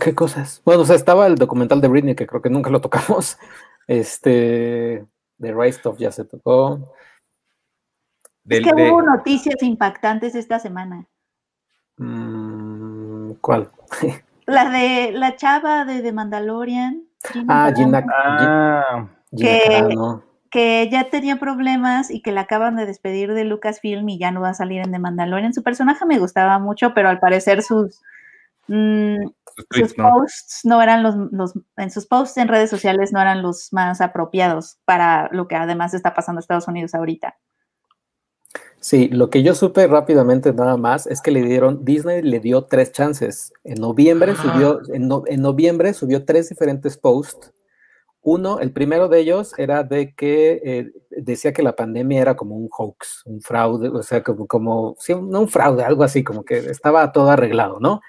¿Qué cosas? Bueno, o sea, estaba el documental de Britney, que creo que nunca lo tocamos. Este, de Right Stuff ya se tocó. es que hubo noticias impactantes esta semana. Mm, ¿Cuál? [LAUGHS] La de la chava de, de Mandalorian. ah, Gina, ah, Gina que, ya tenía problemas y que la acaban de despedir de Lucasfilm y ya no va a salir en The Mandalorian. Su personaje me gustaba mucho, pero al parecer sus, mm, sus, posts no eran los, los, en sus posts en redes sociales no eran los más apropiados para lo que además está pasando en Estados Unidos ahorita. Sí, lo que yo supe rápidamente nada más es que le dieron, Disney le dio tres chances. En noviembre subió, en, noviembre subió tres diferentes posts. Uno, el primero de ellos era de que eh, decía que la pandemia era como un hoax, un fraude, o sea, como, como no un fraude, algo así, como que estaba todo arreglado, ¿no?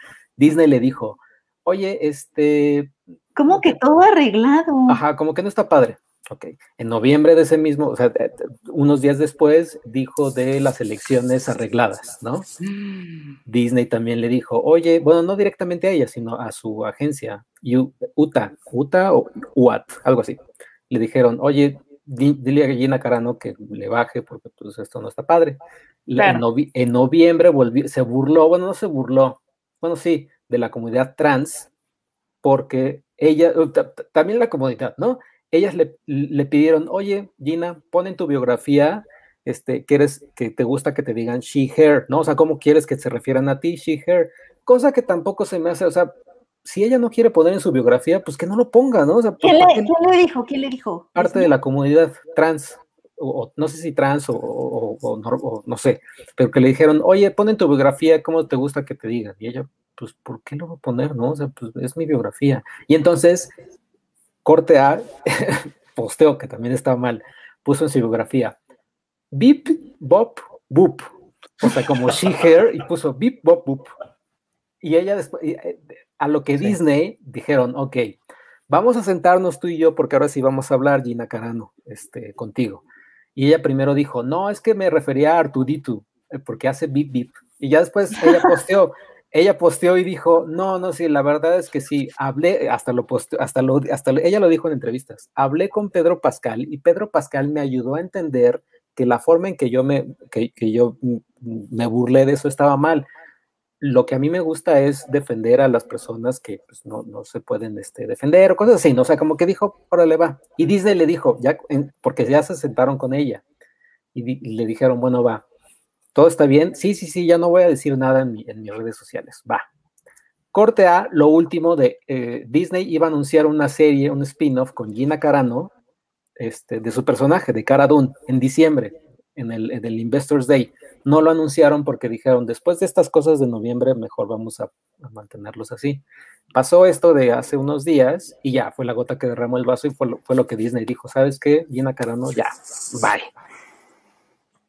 Disney le dijo, oye, este... ¿Cómo que todo arreglado? Ajá, como que no está padre. Ok. En noviembre de ese mismo, o sea, unos días después, dijo de las elecciones arregladas, ¿no? [GASPS] Disney también le dijo, oye, bueno, no directamente a ella, sino a su agencia, UTA, UTA o UAT, algo así. Le dijeron, oye, dile a Gina Carano que le baje porque pues esto no está padre. En, noviembre volvió, se burló, bueno, no se burló, bueno, sí, de la comunidad trans, porque ella, también la comunidad, ¿no? ellas le, pidieron, oye, Gina, pon en tu biografía este, que, que te gusta que te digan she, her, ¿no? O sea, ¿cómo quieres que se refieran a ti, she, her? Cosa que tampoco se me hace, o sea, si ella no quiere poner en su biografía, pues que no lo ponga, ¿no? O sea, ¿Quién, le, dijo? ¿Quién le dijo? Parte de la comunidad trans, o, no sé si trans o, o, no sé, pero que le dijeron, oye, pon en tu biografía cómo te gusta que te digan. Y ella, pues, ¿por qué lo voy a poner, no? O sea, pues es mi biografía. Y entonces corte A, [LAUGHS] posteo que también estaba mal, puso en su biografía, bip, bop, boop. O sea, como she, her, y puso bip, bop, boop. Y ella después, eh, a lo que Disney dijeron, ok, vamos a sentarnos tú y yo porque ahora sí vamos a hablar, Gina Carano, este, contigo. Y ella primero dijo, no, es que me refería a Artuditu, eh, porque hace bip, bip. Y ya después ella [LAUGHS] posteó, ella posteó y dijo, no, no, sí, la verdad es que sí, hablé, hasta lo posteó, hasta lo, hasta ella lo dijo en entrevistas, hablé con Pedro Pascal y Pedro Pascal me ayudó a entender que la forma en que yo me, que, yo me burlé de eso estaba mal. Lo que a mí me gusta es defender a las personas que pues, no, no, se pueden este, defender o cosas así, ¿no? O sea, como que dijo, órale va. Y Disney le dijo, ya, porque ya se sentaron con ella y le dijeron, bueno, va, ¿Todo está bien? Sí, sí, sí, ya no voy a decir nada en, mis redes sociales. Va. Corte A, lo último de eh, Disney iba a anunciar una serie, un spin-off con Gina Carano, este, de su personaje, de Cara Dune, en diciembre, en el, en el, Investors Day. No lo anunciaron porque dijeron, después de estas cosas de noviembre, mejor vamos a, mantenerlos así. Pasó esto de hace unos días y ya fue la gota que derramó el vaso y fue lo, fue lo que Disney dijo, ¿sabes qué? Gina Carano, ya, bye.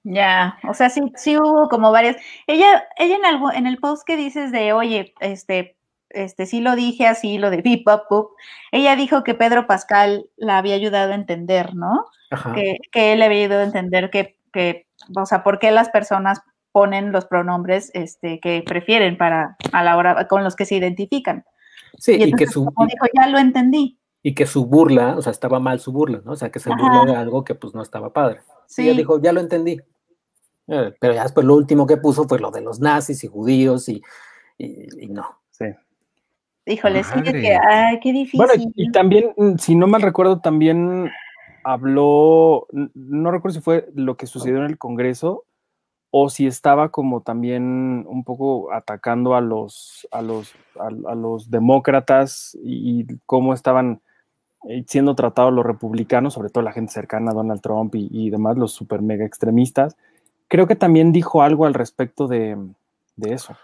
Ya, o sea, sí, sí hubo como varias. Ella, ella en algo, en el post que dices de, oye, este, este, sí lo dije así, lo de bip, ella dijo que Pedro Pascal la había ayudado a entender, ¿no? Que, que, él le había ayudado a entender que, que, o sea, por qué las personas ponen los pronombres este, que prefieren para a la hora con los que se identifican. Sí, y, que su como dijo, ya lo entendí. Y que su burla, o sea, estaba mal su burla, ¿no? O sea, que se burló de algo que pues no estaba padre. Sí. Y ella dijo, ya lo entendí. Eh, pero ya después lo último que puso fue lo de los nazis y judíos y, no. Sí. Híjole, sí, que, ay, qué difícil. Bueno, y, también, mm, si no mal recuerdo, también habló, no recuerdo si fue lo que sucedió en el Congreso o si estaba como también un poco atacando a los, a los, a, los demócratas y, cómo estaban eh, siendo tratados los republicanos, sobre todo la gente cercana a Donald Trump y, y demás, los super mega extremistas. Creo que también dijo algo al respecto de, eso.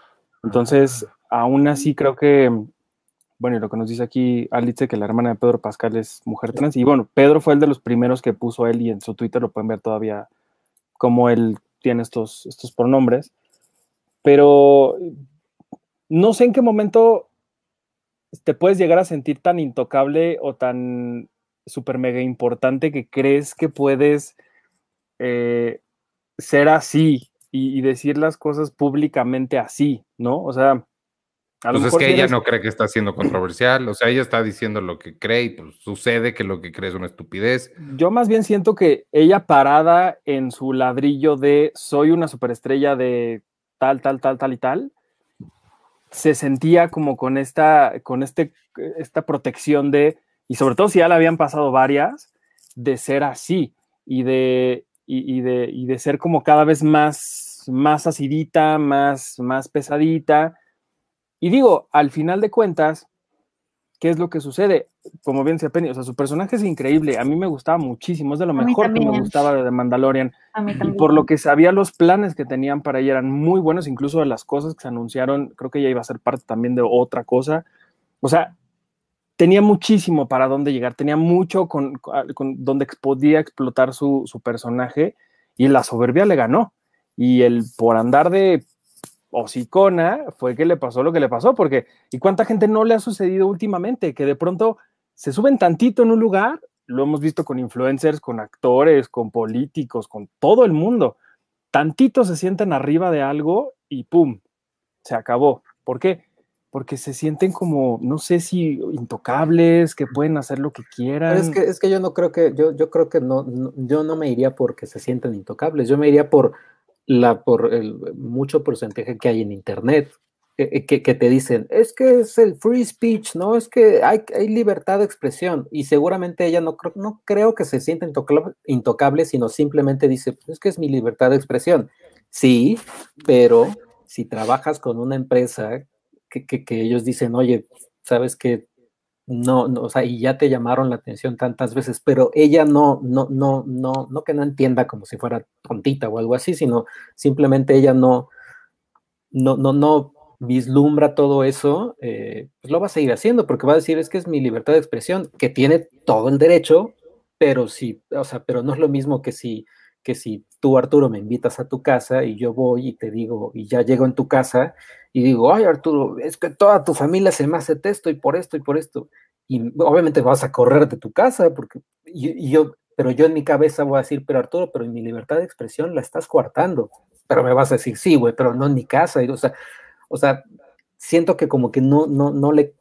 Entonces, aún así creo que, bueno, y lo que nos dice aquí Alice, que la hermana de Pedro Pascal es mujer trans, y bueno, Pedro fue el de los primeros que puso él y en su Twitter lo pueden ver todavía como él tiene estos, estos pronombres, pero no sé en qué momento te puedes llegar a sentir tan intocable o tan súper mega importante que crees que puedes eh, ser así y, decir las cosas públicamente así, ¿no? O sea, A lo Pues es mejor que ella eres- no cree que está siendo controversial, o sea, ella está diciendo lo que cree y pues sucede que lo que cree es una estupidez. Yo más bien siento que ella parada en su ladrillo de soy una superestrella de tal, tal, tal, tal y tal, se sentía como con esta, con este, esta protección de, y sobre todo si ya le habían pasado varias, de ser así y de, y, y de, y de ser como cada vez más, más acidita, más, más pesadita. Y digo, al final de cuentas, ¿qué es lo que sucede? Como bien decía Penny, o sea, su personaje es increíble. A mí me gustaba muchísimo, es de lo A mejor que me gustaba de Mandalorian. A mí Y también. por lo que sabía, los planes que tenían para ella eran muy buenos, incluso de las cosas que se anunciaron, creo que ella iba a ser parte también de otra cosa. O sea, tenía muchísimo para dónde llegar, tenía mucho con, con donde podía explotar su, su personaje y la soberbia le ganó. Y el por andar de hocicona fue que le pasó lo que le pasó, porque ¿y cuánta gente no le ha sucedido últimamente? Que de pronto se suben tantito en un lugar, lo hemos visto con influencers, con actores, con políticos, con todo el mundo. Tantito se sienten arriba de algo y ¡pum! Se acabó. ¿Por qué? Porque se sienten como, no sé si intocables, que pueden hacer lo que quieran. Es que, es que yo no creo que, yo, yo creo que no, no- yo no me iría porque se sienten intocables, yo me iría por la, por el mucho porcentaje que hay en internet, que, que- que te dicen, es que es el free speech, ¿no? Es que hay, hay libertad de expresión, y seguramente ella no, creo- no creo que se sienta intocable, sino simplemente dice, "Pues es que es mi libertad de expresión. Sí, pero si trabajas con una empresa que, que- que ellos dicen, oye, sabes que no, no, o sea, y ya te llamaron la atención tantas veces, pero ella no, no, no, no, no que no entienda como si fuera tontita o algo así, sino simplemente ella no, no, no, no vislumbra todo eso, eh, pues lo va a seguir haciendo, porque va a decir, es que es mi libertad de expresión, que tiene todo el derecho, pero sí, o sea, pero no es lo mismo que si, que si tú, Arturo, me invitas a tu casa y yo voy y te digo, y ya llego en tu casa y digo, ay, Arturo, es que toda tu familia se me hace esto y por esto y por esto. Y obviamente vas a correr de tu casa, porque yo, pero yo en mi cabeza voy a decir, pero Arturo, pero en mi libertad de expresión la estás coartando. Pero me vas a decir, sí, güey, pero no en mi casa. O sea, o sea, siento que como que no, no, no le,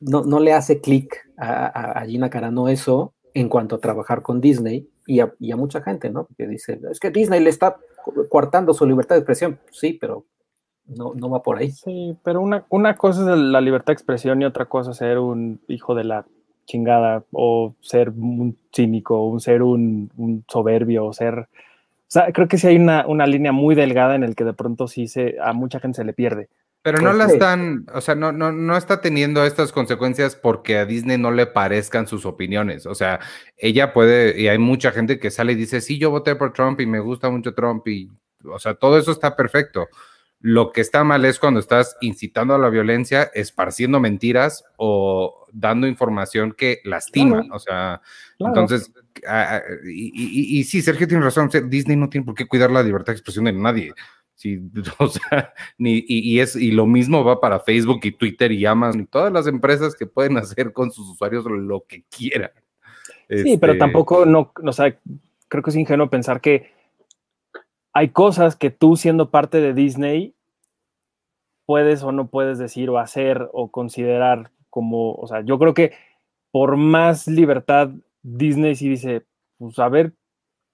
no, no le hace clic a, a Gina Carano eso en cuanto a trabajar con Disney y a, mucha gente, ¿no? Que dice, es que Disney le está coartando su libertad de expresión. Sí, pero no, no va por ahí. Sí, pero una, una cosa es la libertad de expresión y otra cosa es ser un hijo de la chingada o ser un cínico, un ser un, un soberbio o ser... O sea, creo que sí hay una, una línea muy delgada en el que de pronto sí se, a mucha gente se le pierde. Pero no Pues la están, o sea, no, no, no está teniendo estas consecuencias porque a Disney no le parezcan sus opiniones. O sea, ella puede, y hay mucha gente que sale y dice, sí, yo voté por Trump y me gusta mucho Trump y, o sea, todo eso está perfecto. Lo que está mal es cuando estás incitando a la violencia, esparciendo mentiras o dando información que lastima. Claro. O sea, Claro. entonces, ah, ah, y, y- y sí, Sergio tiene razón, Disney no tiene por qué cuidar la libertad de expresión de nadie. Sí, [LAUGHS] o sea, ni, y, y es, y lo mismo va para Facebook y Twitter y Amazon y todas las empresas que pueden hacer con sus usuarios lo que quieran. Sí, pero Este, tampoco, no, o sea, creo que es ingenuo pensar que hay cosas que tú siendo parte de Disney puedes o no puedes decir o hacer o considerar como, o sea, yo creo que por más libertad Disney sí dice, pues a ver,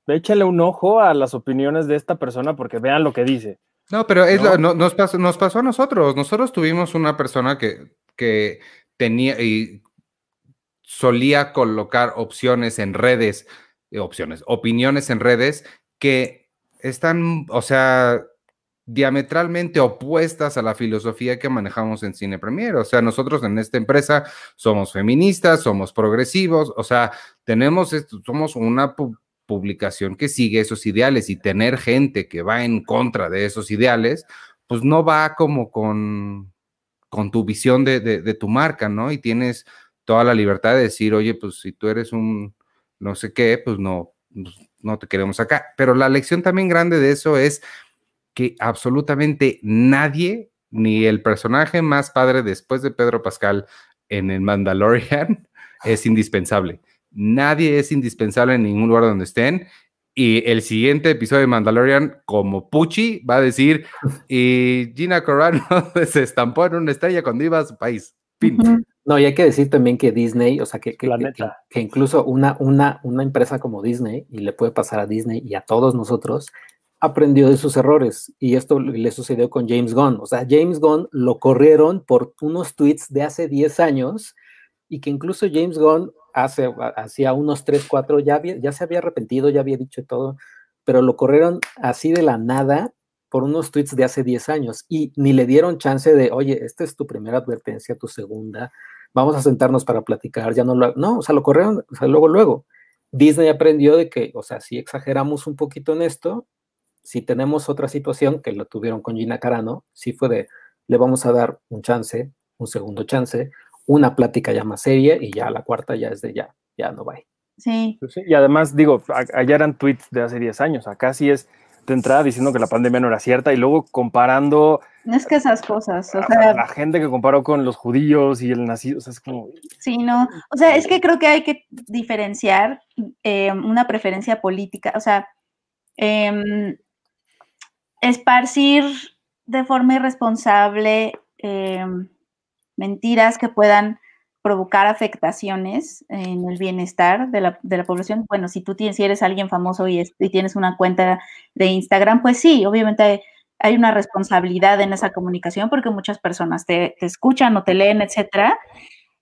échale un ojo a las opiniones de esta persona porque vean lo que dice. No, pero es lo- ¿no? no- nos, pasó, nos pasó a nosotros. Nosotros tuvimos una persona que, que tenía y solía colocar opciones en redes, eh, opciones, opiniones en redes que están, o sea, diametralmente opuestas a la filosofía que manejamos en Cine Premier. O sea, nosotros en esta empresa somos feministas, somos progresivos, o sea, tenemos esto, somos una pu- publicación que sigue esos ideales y tener gente que va en contra de esos ideales, pues no va como con, con tu visión de, de- tu marca, ¿no? Y tienes toda la libertad de decir, oye, pues si tú eres un no sé qué, pues no, pues, no te queremos acá. Pero la lección también grande de eso es que absolutamente nadie, ni el personaje más padre después de Pedro Pascal en el Mandalorian, [LAUGHS] es indispensable. Nadie es indispensable en ningún lugar donde estén Y el siguiente episodio de Mandalorian, como Pucci, va a decir, y Gina Carano [LAUGHS] se estampó en una estrella cuando iba a su país. No, y hay que decir también que Disney, o sea, que, que, que, incluso una, una, una empresa como Disney, y le puede pasar a Disney y a todos nosotros, aprendió de sus errores. Y esto le sucedió con James Gunn. O sea, James Gunn lo corrieron por unos tweets de hace 10 años y que incluso James Gunn hace, hacía unos 3, 4, ya, ya se había arrepentido, ya había dicho todo, pero lo corrieron así de la nada por unos tweets de hace 10 años y ni le dieron chance de, oye, esta es tu primera advertencia, tu segunda, vamos a sentarnos para platicar, ya no lo, no, o sea, lo corrieron, o luego, luego. Disney aprendió de que, o sea, si exageramos un poquito en esto, si tenemos otra situación, que lo tuvieron con Gina Carano, sí fue de, le vamos a dar un chance, un segundo chance, una plática ya más seria y ya la cuarta ya es de ya, ya no va. Sí. Pues sí. Y además, digo, allá eran tweets de hace 10 años, acá sí es de entrada diciendo que la pandemia no era cierta y luego comparando. Es que esas cosas, o sea. La gente que comparó con los judíos y el nacido, o sea, es como. Sí, no. O sea, es que creo que hay que diferenciar eh, una preferencia política, o sea, eh, esparcir de forma irresponsable eh, mentiras que puedan provocar afectaciones en el bienestar de la, de la población. Bueno, si tú tienes, si eres alguien famoso y, tienes una cuenta de Instagram, pues sí, obviamente hay, una responsabilidad en esa comunicación porque muchas personas te, te escuchan o te leen, etcétera.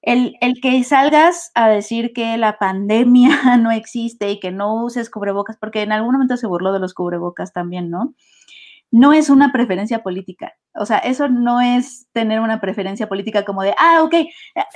El, el, que salgas a decir que la pandemia [LAUGHS] no existe y que no uses cubrebocas, porque en algún momento se burló de los cubrebocas también, ¿no? No es una preferencia política. O sea, eso no es tener una preferencia política como de, ah, ok,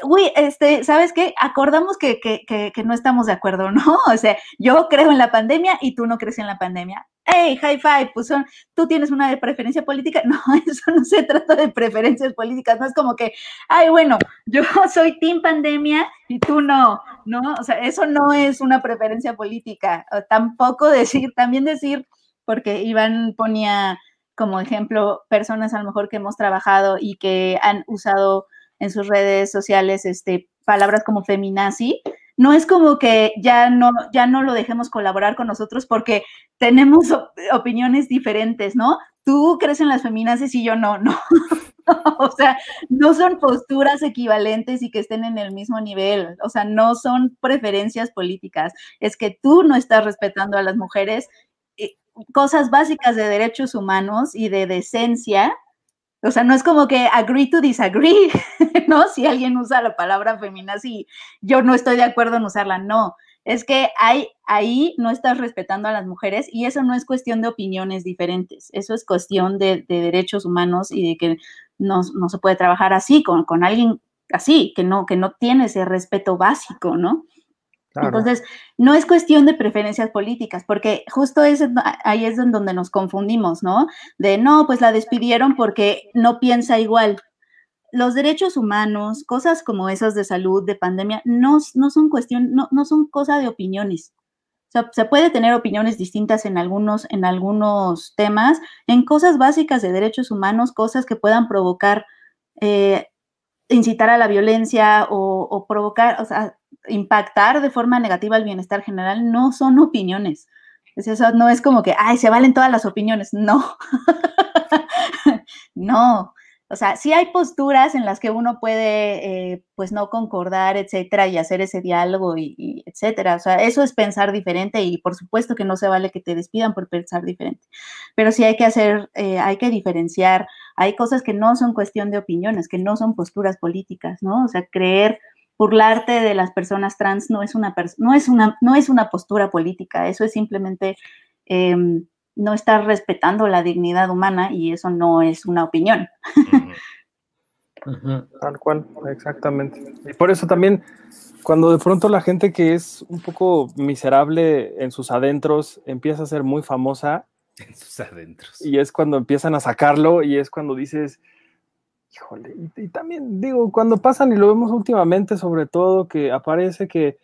uy, este, ¿sabes qué? Acordamos que, que, que, no estamos de acuerdo, [LAUGHS] ¿no? O sea, yo creo en la pandemia y tú no crees en la pandemia. Hey, high five, pues son, tú tienes una preferencia política. [LAUGHS] No, eso no se trata de preferencias políticas, no es como que, ay, bueno, yo [LAUGHS] soy team pandemia y tú no, ¿no? O sea, eso no es una preferencia política. tampoco decir, también decir, porque Iván ponía como ejemplo personas a lo mejor que hemos trabajado y que han usado en sus redes sociales este, palabras como feminazi, no es como que ya no, ya no lo dejemos colaborar con nosotros porque tenemos opiniones diferentes, ¿no? Tú crees en las feminazis y yo no, [LAUGHS] no. o sea, no son posturas equivalentes y que estén en el mismo nivel, o sea, no son preferencias políticas, es que tú no estás respetando a las mujeres cosas básicas de derechos humanos y de decencia. O sea, no es como que agree to disagree, [LAUGHS] ¿no? Si alguien usa la palabra feminazi, yo no estoy de acuerdo en usarla, no. Es que hay, ahí no estás respetando a las mujeres y eso no es cuestión de opiniones diferentes, eso es cuestión de, derechos humanos y de que no, no, se puede trabajar así con, con alguien así, que no, que no tiene ese respeto básico, ¿no? Entonces, no es cuestión de preferencias políticas, porque justo es, ahí es donde nos confundimos, ¿no? De no, pues la despidieron porque no piensa igual. Los derechos humanos, cosas como esas de salud, de pandemia, no, no son cuestión, no, no son cosa de opiniones. O sea, se puede tener opiniones distintas en algunos, en algunos temas, en cosas básicas de derechos humanos, cosas que puedan provocar, eh, incitar a la violencia o, o provocar, o sea, impactar de forma negativa el bienestar general no son opiniones. Eso no es como que, ay, se valen todas las opiniones. No, [LAUGHS] no. O sea, sí hay posturas en las que uno puede, eh, pues, no concordar, etcétera, y hacer ese diálogo y, etcétera. O sea, eso es pensar diferente y por supuesto que no se vale que te despidan por pensar diferente. Pero sí hay que hacer, eh, hay que diferenciar. Hay cosas que no son cuestión de opiniones, que no son posturas políticas, ¿no? O sea, creer burlarte de las personas trans no es una, no es una, no es una postura política, eso es simplemente em, no estar respetando la dignidad humana y eso no es una opinión. Tal cual, exactamente. Y por eso también, cuando de pronto la gente que es un poco miserable en sus adentros empieza a ser muy famosa. En sus adentros. Y es cuando empiezan a sacarlo y es cuando dices, Híjole, y, también digo, cuando pasan y lo vemos últimamente, sobre todo, que aparece que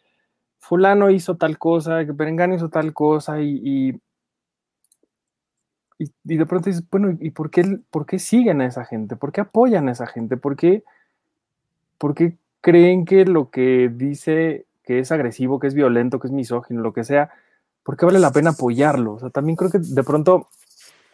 fulano hizo tal cosa, que Perengano hizo tal cosa, y, y, de pronto dices, bueno, ¿y por qué, por qué siguen a esa gente? ¿Por qué apoyan a esa gente? ¿Por qué, ¿Por qué creen que lo que dice que es agresivo, que es violento, que es misógino, lo que sea, ¿por qué vale la pena apoyarlo? O sea, también creo que de pronto,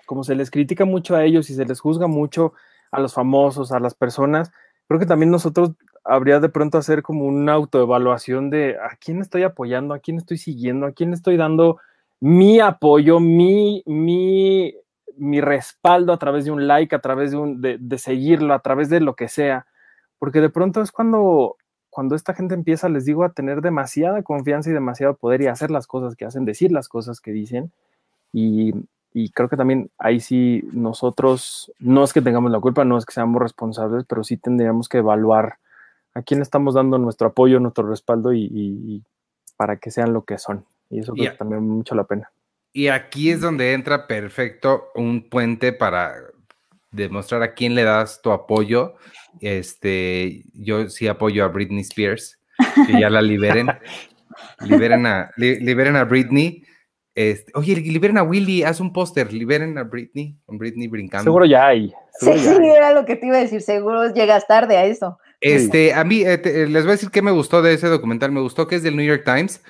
como se les critica mucho a ellos y se les juzga mucho a los famosos, a las personas, creo que también nosotros habría de pronto hacer como una autoevaluación de a quién estoy apoyando, a quién estoy siguiendo, a quién estoy dando mi apoyo, mi, mi, mi respaldo a través de un like, a través de, un, de, de seguirlo, a través de lo que sea. Porque de pronto es cuando cuando esta gente empieza, les digo, a tener demasiada confianza y demasiado poder y hacer las cosas que hacen, decir las cosas que dicen. Y, y, creo que también ahí sí nosotros, no es que tengamos la culpa, no es que seamos responsables, pero sí tendríamos que evaluar a quién estamos dando nuestro apoyo, nuestro respaldo y, y para que sean lo que son. Y eso creo que también mucho la pena. Y aquí es donde entra perfecto un puente para demostrar a quién le das tu apoyo. Este, yo sí apoyo a Britney Spears, que ya la liberen. [LAUGHS] liberen, a, li, liberen a Britney. Este, oye, liberen a Willy, haz un póster, liberen a Britney, con Britney brincando. Seguro ya hay. Seguro sí, ya hay. era lo que te iba a decir, seguro llegas tarde a eso. Este, a mí, eh, te, les voy a decir qué me gustó de ese documental, me gustó que es del New York Times,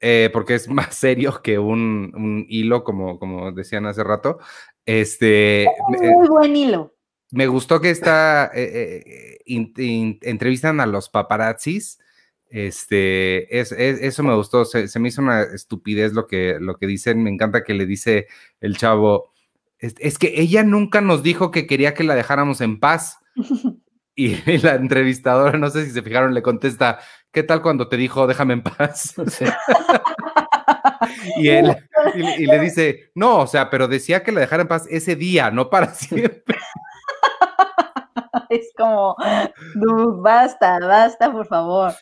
eh, porque es [LAUGHS] más serio que un, un, hilo, como, como decían hace rato. Este, muy eh, buen hilo. Me gustó que está, eh, eh, in, in, entrevistan a los paparazzis. Este, es, es, eso me gustó, se, se, me hizo una estupidez lo que, lo que dicen, me encanta que le dice el chavo, es, es que ella nunca nos dijo que quería que la dejáramos en paz. [LAUGHS] Y [LAUGHS] la entrevistadora, no sé si se fijaron, le contesta, ¿qué tal cuando te dijo déjame en paz? [LAUGHS] Y él y, y, le dice, no, o sea, pero decía que la dejara en paz ese día, no para siempre. Como, basta, basta, por favor.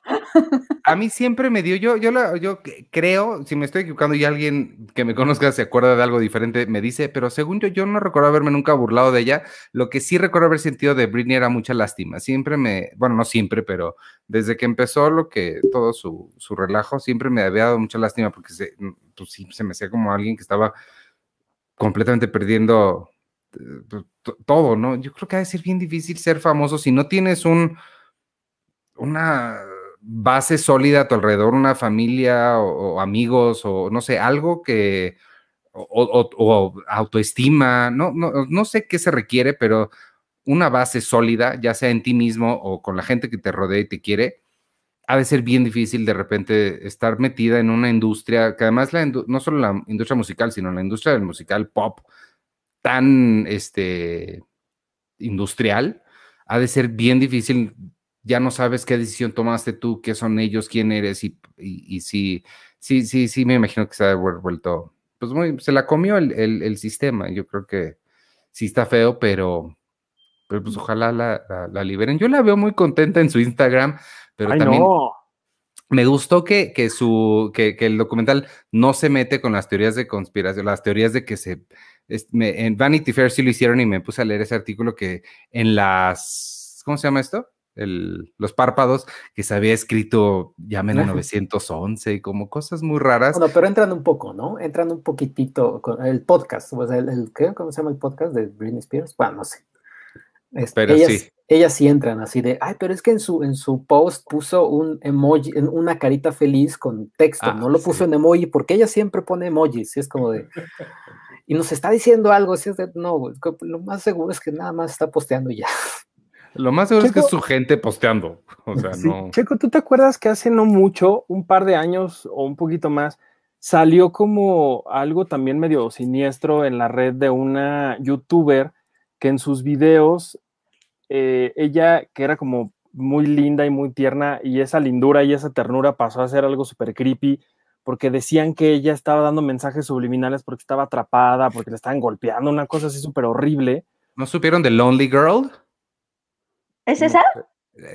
A mí siempre me dio, yo, yo creo, si me estoy equivocando y alguien que me conozca se acuerda de algo diferente, me dice, pero según yo, yo no recuerdo haberme nunca burlado de ella. Lo que sí recuerdo haber sentido de Britney era mucha lástima. Siempre me, bueno, no siempre, pero desde que empezó lo que, todo su, su relajo, siempre me había dado mucha lástima porque se, pues sí, se me hacía como alguien que estaba completamente perdiendo todo, ¿no? Yo creo que ha de ser bien difícil ser famoso si no tienes un, una base sólida a tu alrededor, una familia o, amigos o no sé, algo que, o, autoestima, no, no, no sé qué se requiere, pero una base sólida, ya sea en ti mismo o con la gente que te rodea y te quiere, ha de ser bien difícil de repente estar metida en una industria, que además la, no solo la industria musical, sino la industria del musical pop, tan este, industrial, ha de ser bien difícil. Ya no sabes qué decisión tomaste tú, qué son ellos, quién eres, y, y, y sí, sí, sí, sí, me imagino que se ha vuelto, pues muy, se la comió el, el, el sistema. Yo creo que sí está feo, pero, pero pues ojalá la, la, la, liberen. Yo la veo muy contenta en su Instagram, pero Ay, también no. me gustó que, que su, que, que, el documental no se mete con las teorías de conspiración, las teorías de que se, me, en Vanity Fair sí lo hicieron y me puse a leer ese artículo que en las, ¿cómo se llama esto? El, los párpados, que se había escrito, llamen a 911 y como cosas muy raras. Bueno, pero entran un poco, ¿no? Entran un poquitito con el podcast, o sea, el. ¿cómo se llama el podcast de Britney Spears? Bueno, no sé. Pero ellas, sí. ellas sí entran así de, ay, pero es que en su, en su post puso un emoji, una carita feliz con texto, Ah, no lo puso sí. en emoji, porque ella siempre pone emojis, y es como de, y nos está diciendo algo, si es de, no, güey, lo más seguro es que nada más está posteando ya. Lo más seguro es que es su gente posteando. O sea, Sí, no. Checo, ¿tú te acuerdas que hace no mucho, un par de años o un poquito más, salió como algo también medio siniestro en la red de una youtuber que en sus videos, eh, ella que era como muy linda y muy tierna y esa lindura y esa ternura pasó a ser algo súper creepy porque decían que ella estaba dando mensajes subliminales porque estaba atrapada, porque le estaban golpeando, una cosa así súper horrible. ¿No supieron de Lonely Girl? ¿Es No esa?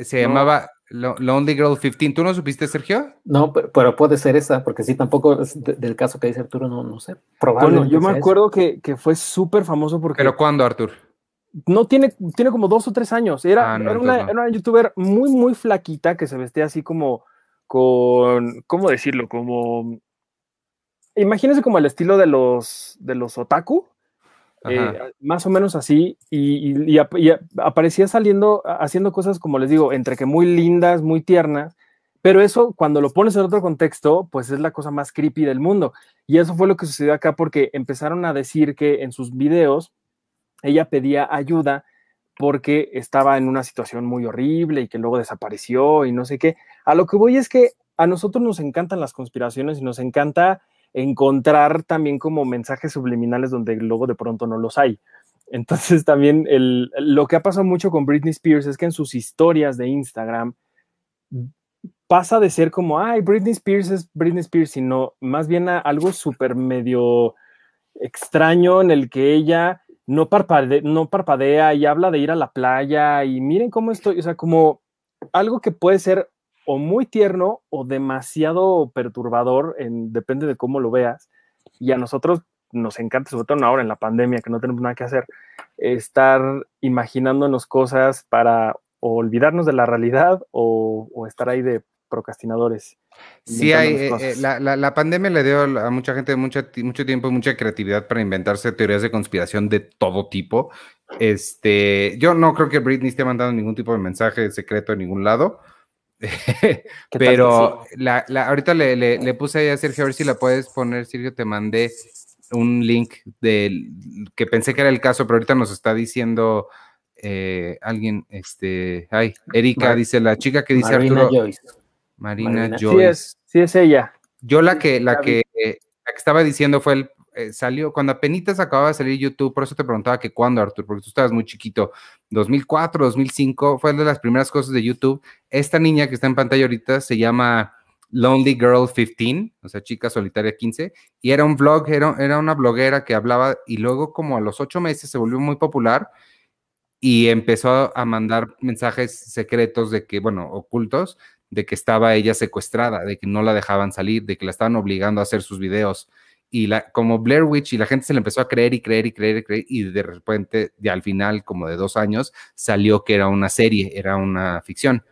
Se No. llamaba Lo- Lonely Girl 15. ¿Tú no supiste, Sergio? No, pero, pero puede ser esa, porque sí, tampoco es de- del caso que dice Arturo, no, no sé. Bueno, Probablemente yo me acuerdo que, que fue súper famoso porque ¿Pero cuándo, Artur? no tiene, tiene como dos o tres años. Era, Ah, no, era, una, entonces no. era una youtuber muy, muy flaquita que se vestía así como con, ¿cómo decirlo? Como, imagínense como el estilo de los, de los otaku, eh, más o menos así, y, y- y ap- y aparecía saliendo, haciendo cosas, como les digo, entre que muy lindas, muy tiernas, Pero eso, cuando lo pones en otro contexto, pues es la cosa más creepy del mundo. Y eso fue lo que sucedió acá porque empezaron a decir que en sus videos ella pedía ayuda porque estaba en una situación muy horrible y que luego desapareció y no sé qué. A lo que voy es que a nosotros nos encantan las conspiraciones y nos encanta encontrar también como mensajes subliminales donde luego de pronto no los hay. Entonces también lo que ha pasado mucho con Britney Spears es que en sus historias de Instagram pasa de ser como, ay, Britney Spears es Britney Spears, sino más bien algo súper medio extraño en el que ella no, no parpadea y habla de ir a la playa y miren cómo estoy, o sea, como algo que puede ser o muy tierno o demasiado perturbador, en, depende de cómo lo veas. Y a nosotros nos encanta, sobre todo ahora en la pandemia, que no tenemos nada que hacer, estar imaginándonos cosas para olvidarnos de la realidad o, o estar ahí de procrastinadores. Sí, hay, eh, eh, la, la, pandemia le dio a mucha gente mucho, mucho tiempo y mucha creatividad para inventarse teorías de conspiración de todo tipo. Este, yo no creo que Britney esté mandando ningún tipo de mensaje secreto en ningún lado. [LAUGHS] Pero la, ahorita le, le, puse ahí a Sergio a ver si la puedes poner, Sergio, te mandé un link del que pensé que era el caso, pero ahorita nos está diciendo eh, alguien, este, ay, Erika dice, la chica que dice Arturo. Marina, Joyce. Sí es, sí es ella. Yo la que, la que, la que estaba diciendo fue el, eh, salió, cuando apenas acababa de salir YouTube, por eso te preguntaba que cuándo, Artur, porque tú estabas muy chiquito, 2004, 2005, fue de las primeras cosas de YouTube. Esta niña que está en pantalla ahorita se llama Lonely Girl 15, o sea, chica solitaria 15, y era un blog, era, era una bloguera que hablaba y luego como a los ocho meses se volvió muy popular y empezó a mandar mensajes secretos de que, bueno, ocultos, de que estaba ella secuestrada, de que no la dejaban salir, de que la estaban obligando a hacer sus videos. Y la, como Blair Witch, y la gente se le empezó a creer y creer y creer y creer, y de repente, ya al final, como de dos años, salió que era una serie, era una ficción.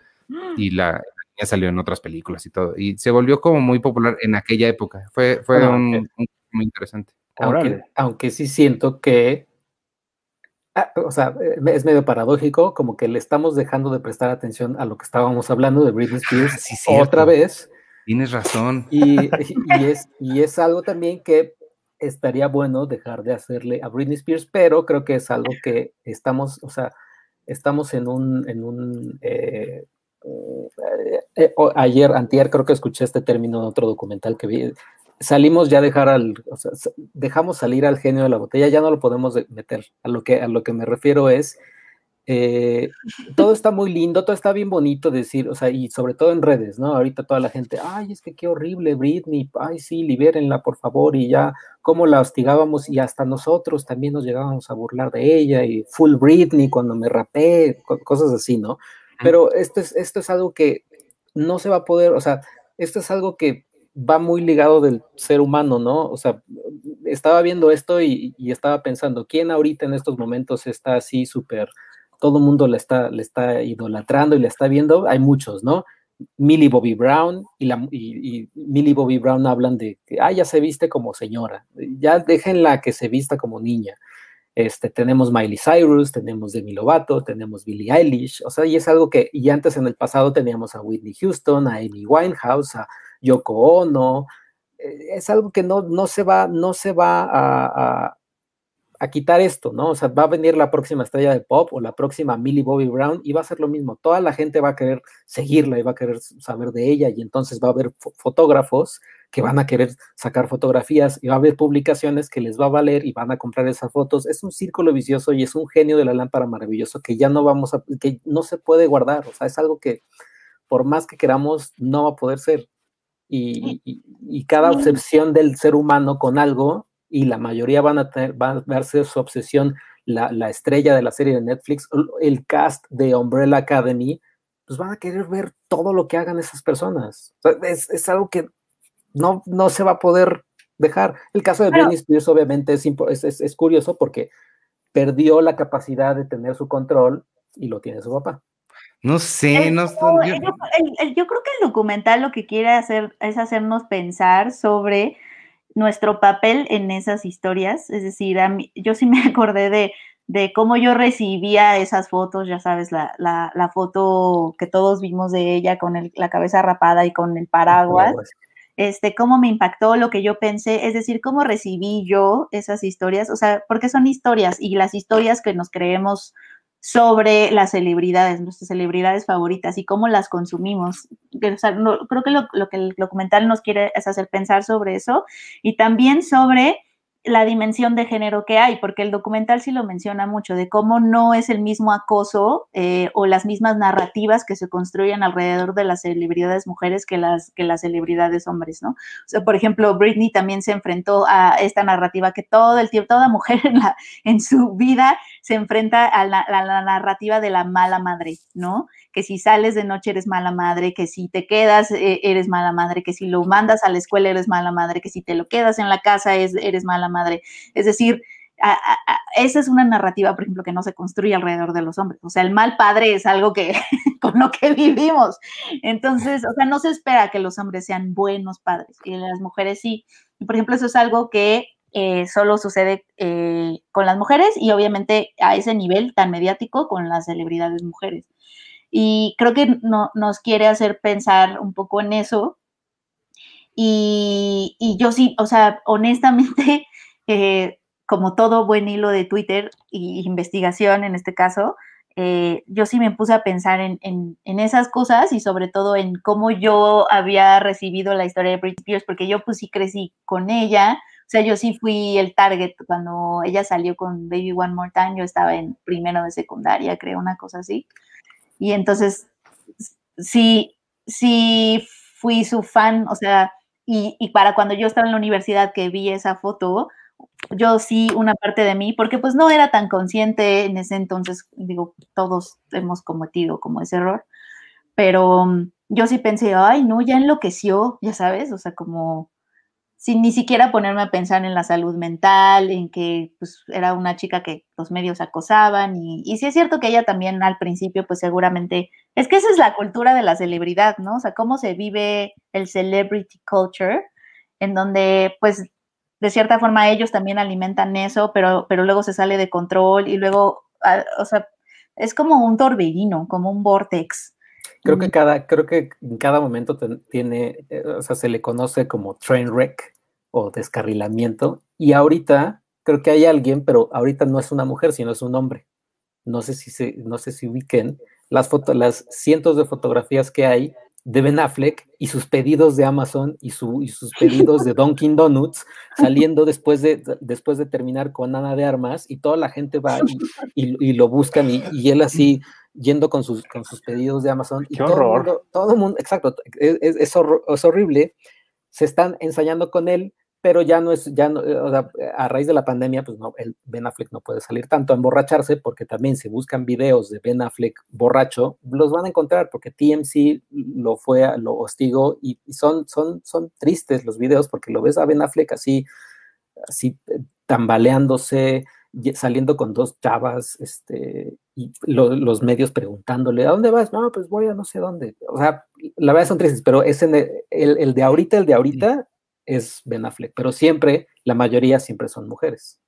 Y la, ya salió en otras películas y todo. Y se volvió como muy popular en aquella época. Fue, fue un, muy interesante. Aunque, aunque sí siento que Ah, o sea, eh, es medio paradójico, como que le estamos dejando de prestar atención a lo que estábamos hablando de Britney ah, Spears otra vez. Tienes razón. Y, es, y es algo también que estaría bueno dejar de hacerle a Britney Spears, pero creo que es algo que estamos, o sea, estamos en un, en un eh, eh, ayer, antier, creo que escuché este término en otro documental que vi, salimos ya a dejar al, o sea, dejamos salir al genio de la botella, ya no lo podemos meter. A lo que, a lo que me refiero es, eh, todo está muy lindo, todo está bien bonito decir, o sea, y sobre todo en redes, ¿no? Ahorita toda la gente, ay, es que qué horrible Britney, ay, sí, libérenla, por favor, y ya, cómo la hostigábamos, y hasta nosotros también nos llegábamos a burlar de ella, y full Britney cuando me rapé, cosas así, ¿no? Pero esto es, esto es algo que no se va a poder, o sea, esto es algo que va muy ligado del ser humano, ¿no? O sea, estaba viendo esto y, estaba pensando, ¿quién ahorita en estos momentos está así súper, todo el mundo le está, le está idolatrando y le está viendo? Hay muchos, ¿no? Millie Bobby Brown y, la, Millie Bobby Brown hablan de que, ah, ya se viste como señora, ya déjenla que se vista como niña. Este, tenemos Miley Cyrus, tenemos Demi Lovato, tenemos Billie Eilish, o sea, y es algo que, y antes en el pasado teníamos a Whitney Houston, a Amy Winehouse, a Yoko Ono, eh, es algo que no, no se va, no se va a, quitar esto, ¿no? O sea, va a venir la próxima estrella de pop o la próxima Millie Bobby Brown y va a ser lo mismo. Toda la gente va a querer seguirla y va a querer saber de ella y entonces va a haber fotógrafos que van a querer sacar fotografías y va a haber publicaciones que les va a valer y van a comprar esas fotos. Es un círculo vicioso y es un genio de la lámpara maravilloso que ya no vamos a, que no se puede guardar. O sea, es algo que por más que queramos no va a poder ser y, cada obsesión del ser humano con algo, y la mayoría van a, tener, van a verse su obsesión, la, la, estrella de la serie de Netflix, el cast de Umbrella Academy, pues van a querer ver todo lo que hagan esas personas. es, es, algo que no, no se va a poder dejar. El caso de Britney Spears obviamente es, es, es curioso porque perdió la capacidad de tener su control y lo tiene su papá. No sé, no, yo... yo... creo que el documental lo que quiere hacer es hacernos pensar sobre nuestro papel en esas historias. Es decir, a mí, yo sí me [LAUGHS] acordé de, de cómo yo recibía esas fotos, ya sabes, la, la, la foto que todos vimos de ella con el, la cabeza rapada y con el paraguas, este, cómo me impactó lo que yo pensé, es decir, cómo recibí yo esas historias, o sea, porque son historias y las historias que nos creemos sobre las celebridades, nuestras celebridades favoritas y cómo las consumimos. O sea, no, creo que lo, lo, que el documental nos quiere es hacer pensar sobre eso y también sobre la dimensión de género que hay, porque el documental sí lo menciona mucho, de cómo no es el mismo acoso eh, o las mismas narrativas que se construyen alrededor de las celebridades mujeres que las, que las celebridades hombres, ¿no? O sea, por ejemplo, Britney también se enfrentó a esta narrativa que todo el tiempo, toda mujer [LAUGHS] en, la, en su vida se enfrenta a la, a la narrativa de la mala madre, ¿no? Que si sales de noche eres mala madre, que si te quedas eh, eres mala madre, que si lo mandas a la escuela eres mala madre, que si te lo quedas en la casa es, eres mala madre. Es decir, esa es una narrativa, por ejemplo, que no se construye alrededor de los hombres. O sea, el mal padre es algo que [LAUGHS] con lo que vivimos. Entonces, o sea, no se espera que los hombres sean buenos padres y las mujeres sí. Por ejemplo, eso es algo que eh, solo sucede eh, con las mujeres y obviamente a ese nivel tan mediático con las celebridades mujeres. Y creo que no, nos quiere hacer pensar un poco en eso. Y, y yo sí, o sea, honestamente, [LAUGHS] eh, como todo buen hilo de Twitter y investigación en este caso, eh, yo sí me puse a pensar en, en, en, esas cosas y sobre todo en cómo yo había recibido la historia de Britney Spears, porque yo pues sí crecí con ella, o sea, yo sí fui el target cuando ella salió con Baby One More Time, yo estaba en primero de secundaria, creo, una cosa así. Y entonces, sí, sí fui su fan, o sea, y, y, para cuando yo estaba en la universidad que vi esa foto, yo sí, una parte de mí, porque pues no era tan consciente en ese entonces, digo, todos hemos cometido como ese error, pero um, yo sí pensé, ay, no, ya enloqueció, ya sabes, o sea, como sin ni siquiera ponerme a pensar en la salud mental, en que pues, era una chica que los medios acosaban y, y sí es cierto que ella también al principio pues seguramente, es que esa es la cultura de la celebridad, ¿no? O sea, cómo se vive el celebrity culture, en donde pues de cierta forma ellos también alimentan eso, pero, pero luego se sale de control y luego, o sea, es como un torbellino, como un vortex. Creo que cada, creo que en cada momento tiene, eh, o sea, se le conoce como train wreck o descarrilamiento. Y ahorita creo que hay alguien, pero ahorita no es una mujer, sino es un hombre. No sé si se, no sé si ubiquen las fotos, las cientos de fotografías que hay de Ben Affleck y sus pedidos de Amazon y, su, y sus pedidos de Dunkin' Donuts saliendo después de, después de terminar con Ana de Armas y toda la gente va y, y, y lo buscan y, y, él así yendo con sus, con sus pedidos de Amazon. Qué y todo horror. El mundo, todo el mundo, exacto, es, es, es, hor es, horrible. Se están ensayando con él, pero ya no es, ya no, sea, a raíz de la pandemia, pues no, el Ben Affleck no puede salir tanto a emborracharse, porque también si buscan videos de Ben Affleck borracho, los van a encontrar, porque TMC lo fue, lo hostigó, y, son, son, son tristes los videos, porque lo ves a Ben Affleck así, así tambaleándose, saliendo con dos chavas, este, y lo, los medios preguntándole, ¿a dónde vas? No, pues voy a no sé dónde. O sea, la verdad son tristes, pero es en el, el, de ahorita, el de ahorita es Ben Affleck, pero siempre, la mayoría siempre son mujeres.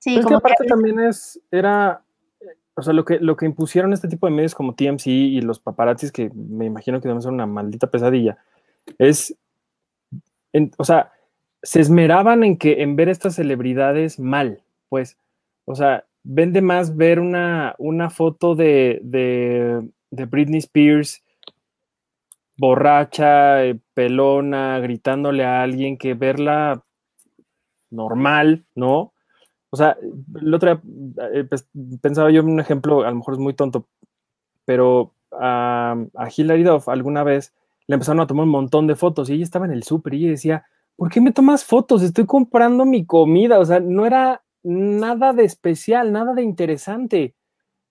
Sí, es que aparte que... también es, era, o sea, lo que, lo que impusieron este tipo de medios como TMC y los paparazzis, que me imagino que deben ser una maldita pesadilla, es, en, o sea, se esmeraban en que en ver estas celebridades mal, pues, o sea, vende más ver una, una foto de, de, de, Britney Spears borracha, eh, pelona, gritándole a alguien que verla normal, ¿no? O sea, el otro día pues, pensaba yo en un ejemplo, a lo mejor es muy tonto, pero a, a Hilary Duff alguna vez le empezaron a tomar un montón de fotos y ella estaba en el súper y decía, ¿por qué me tomas fotos? Estoy comprando mi comida, o sea, no era nada de especial, nada de interesante.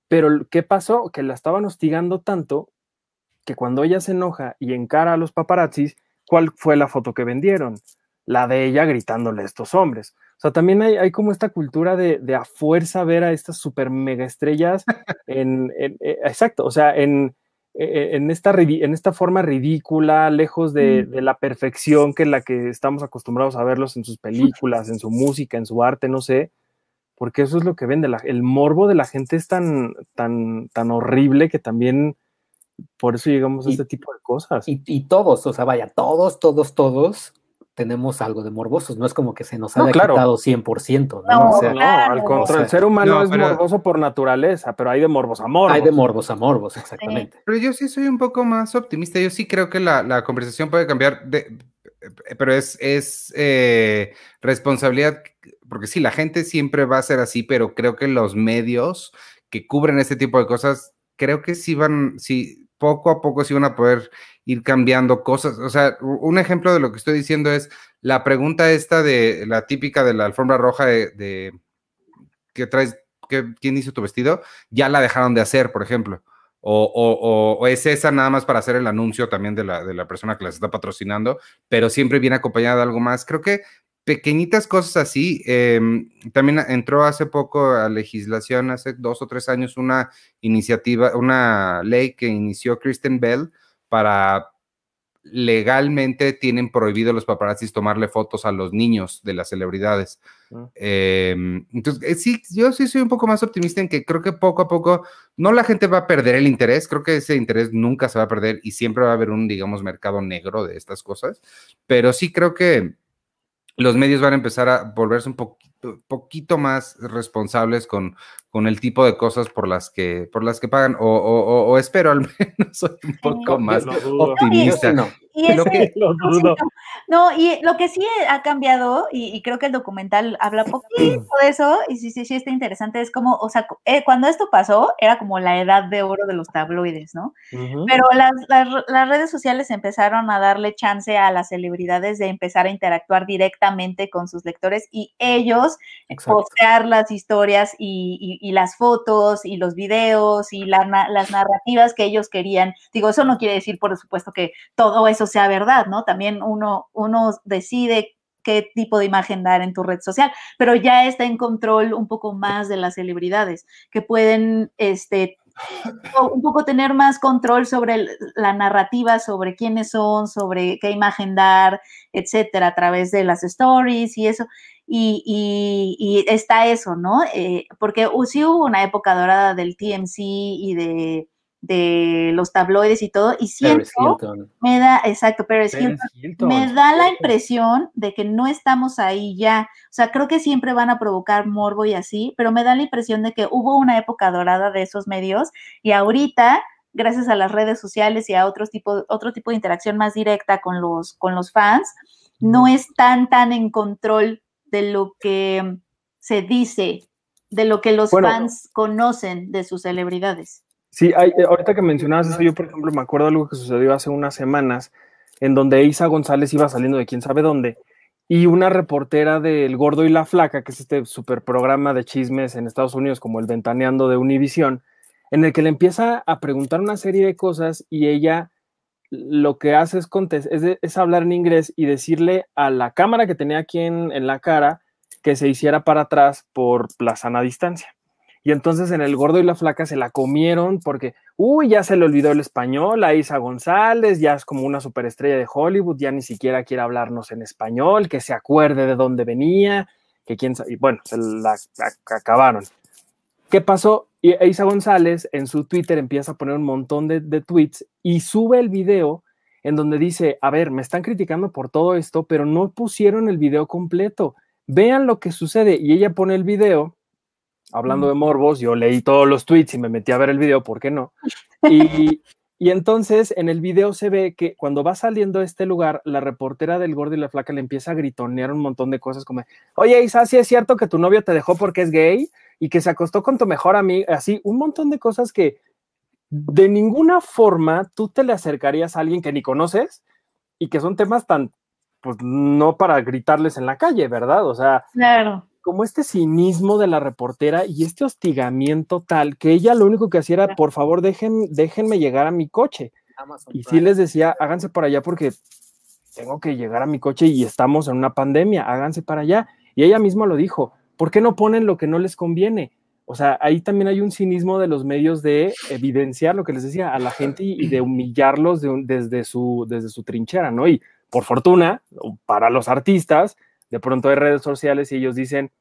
Pero ¿qué pasó? Que la estaban hostigando tanto que cuando ella se enoja y encara a los paparazzis, ¿cuál fue la foto que vendieron? La de ella gritándole a estos hombres. O sea, también hay, hay como esta cultura de, de, a fuerza ver a estas super mega estrellas [LAUGHS] en, en, en exacto, o sea, en, en, esta, en esta forma ridícula, lejos de, de, la perfección que la que estamos acostumbrados a verlos en sus películas, en su [LAUGHS] música, en su arte, no sé, porque eso es lo que vende. La, el morbo de la gente es tan, tan, tan horrible que también por eso llegamos a Y- este tipo de cosas. Y, y todos, o sea, vaya, todos, todos, todos tenemos algo de morbosos. No es como que se nos No, haya claro. quitado 100%, ¿no? No, o sea, no, claro. al contrario, O sea, el ser humano no, es pero- morboso por naturaleza, pero hay de morbos a morbos. hay de morbos a morbos, exactamente. Pero yo sí soy un poco más optimista. Yo sí creo que la, la conversación puede cambiar, de, pero es, es eh, responsabilidad, porque sí, la gente siempre va a ser así, pero creo que los medios que cubren este tipo de cosas, creo que sí van, sí, poco a poco sí van a poder ir cambiando cosas. O sea, un ejemplo de lo que estoy diciendo es la pregunta esta de la típica de la alfombra roja de, de que traes, que, ¿quién hizo tu vestido? Ya la dejaron de hacer, por ejemplo. O, o- o- o es esa nada más para hacer el anuncio también de la, de la persona que las está patrocinando, pero siempre viene acompañada de algo más. Creo que pequeñitas cosas así. em, también entró hace poco a legislación, hace dos o tres años, una iniciativa, una ley que inició Kristen Bell para legalmente tienen prohibido los paparazzis tomarle fotos a los niños de las celebridades. Mm. Em, entonces, eh, sí, yo sí soy un poco más optimista en que creo que poco a poco, no la gente va a perder el interés, creo que ese interés nunca se va a perder y siempre va a haber un, digamos, mercado negro de estas cosas, pero sí creo que los medios van a empezar a volverse un poquito, poquito más responsables con, con el tipo de cosas por las que, por las que pagan, o, o- o- o espero al [LAUGHS] menos soy un poco más optimista. Yo sí no. Y Lo ese- que- [LAUGHS] Lo dudo. No, y lo que sí ha cambiado, y, y creo que el documental habla poquito de eso, y sí, sí, sí está interesante, es como, o sea, eh, cuando esto pasó, era como la edad de oro de los tabloides, ¿no? Pero las, las, las redes sociales empezaron a darle chance a las celebridades de empezar a interactuar directamente con sus lectores y ellos Exacto. postear las historias y, y- y las fotos y los videos y la las narrativas que ellos querían. Digo, eso no quiere decir, por supuesto, que todo eso sea verdad, ¿no? También uno, uno decide qué tipo de imagen dar en tu red social, pero ya está en control un poco más de las celebridades, que pueden, este, un poco tener más control sobre la narrativa, sobre quiénes son, sobre qué imagen dar, etcétera, a través de las stories y eso. Y, y- está eso, ¿no? Eh, porque hu- sí hubo una época dorada del TMC y de, de los tabloides y todo, y siento, me da, exacto, Hilton, Hilton. me da la impresión de que no estamos ahí ya. O sea, creo que siempre van a provocar morbo y así, pero me da la impresión de que hubo una época dorada de esos medios y ahorita, gracias a las redes sociales y a otros tipo, otro tipo de interacción más directa con los, con los fans, no están tan en control de lo que se dice, de lo que los Bueno. fans conocen de sus celebridades. Sí, hay, eh, ahorita que mencionabas eso, yo por ejemplo me acuerdo algo que sucedió hace unas semanas, en donde Isa González iba saliendo de quién sabe dónde, y una reportera del Gordo y la Flaca, que es este super programa de chismes en Estados Unidos, como el Ventaneando de Univision, en el que le empieza a preguntar una serie de cosas y ella lo que hace es, es, de- es hablar en inglés y decirle a la cámara que tenía aquí en, en la cara que se hiciera para atrás por la sana distancia. Y entonces en el gordo y la flaca se la comieron porque, uy, ya se le olvidó el español a Isa González, ya es como una superestrella de Hollywood, ya ni siquiera quiere hablarnos en español, que se acuerde de dónde venía, que quién sabe, y bueno, se la, la acabaron. ¿Qué pasó? Y Isa González en su Twitter empieza a poner un montón de, de tweets y sube el video en donde dice, a ver, me están criticando por todo esto, pero no pusieron el video completo. Vean lo que sucede. Y ella pone el video, hablando de morbos, yo leí todos los tweets y me metí a ver el video, ¿por qué no? Y, y entonces en el video se ve que cuando va saliendo a este lugar, la reportera del gordo y la flaca le empieza a gritonear un montón de cosas como, oye Isa, ¿sí es cierto que tu novio te dejó porque es gay y que se acostó con tu mejor amiga? Así, un montón de cosas que de ninguna forma tú te le acercarías a alguien que ni conoces y que son temas tan, pues no para gritarles en la calle, ¿verdad? O sea, Claro. Como este cinismo de la reportera y este hostigamiento tal que ella lo único que hacía era, por favor, dejen, déjenme llegar a mi coche. Amazon Y sí Prime. les decía, háganse para allá porque tengo que llegar a mi coche y estamos en una pandemia, háganse para allá. Y ella misma lo dijo, ¿por qué no ponen lo que no les conviene? O sea, ahí también hay un cinismo de los medios de evidenciar lo que les decía a la gente y, y de humillarlos de un- desde, su, desde su trinchera, ¿no? Y por fortuna, para los artistas, de pronto hay redes sociales y ellos dicen,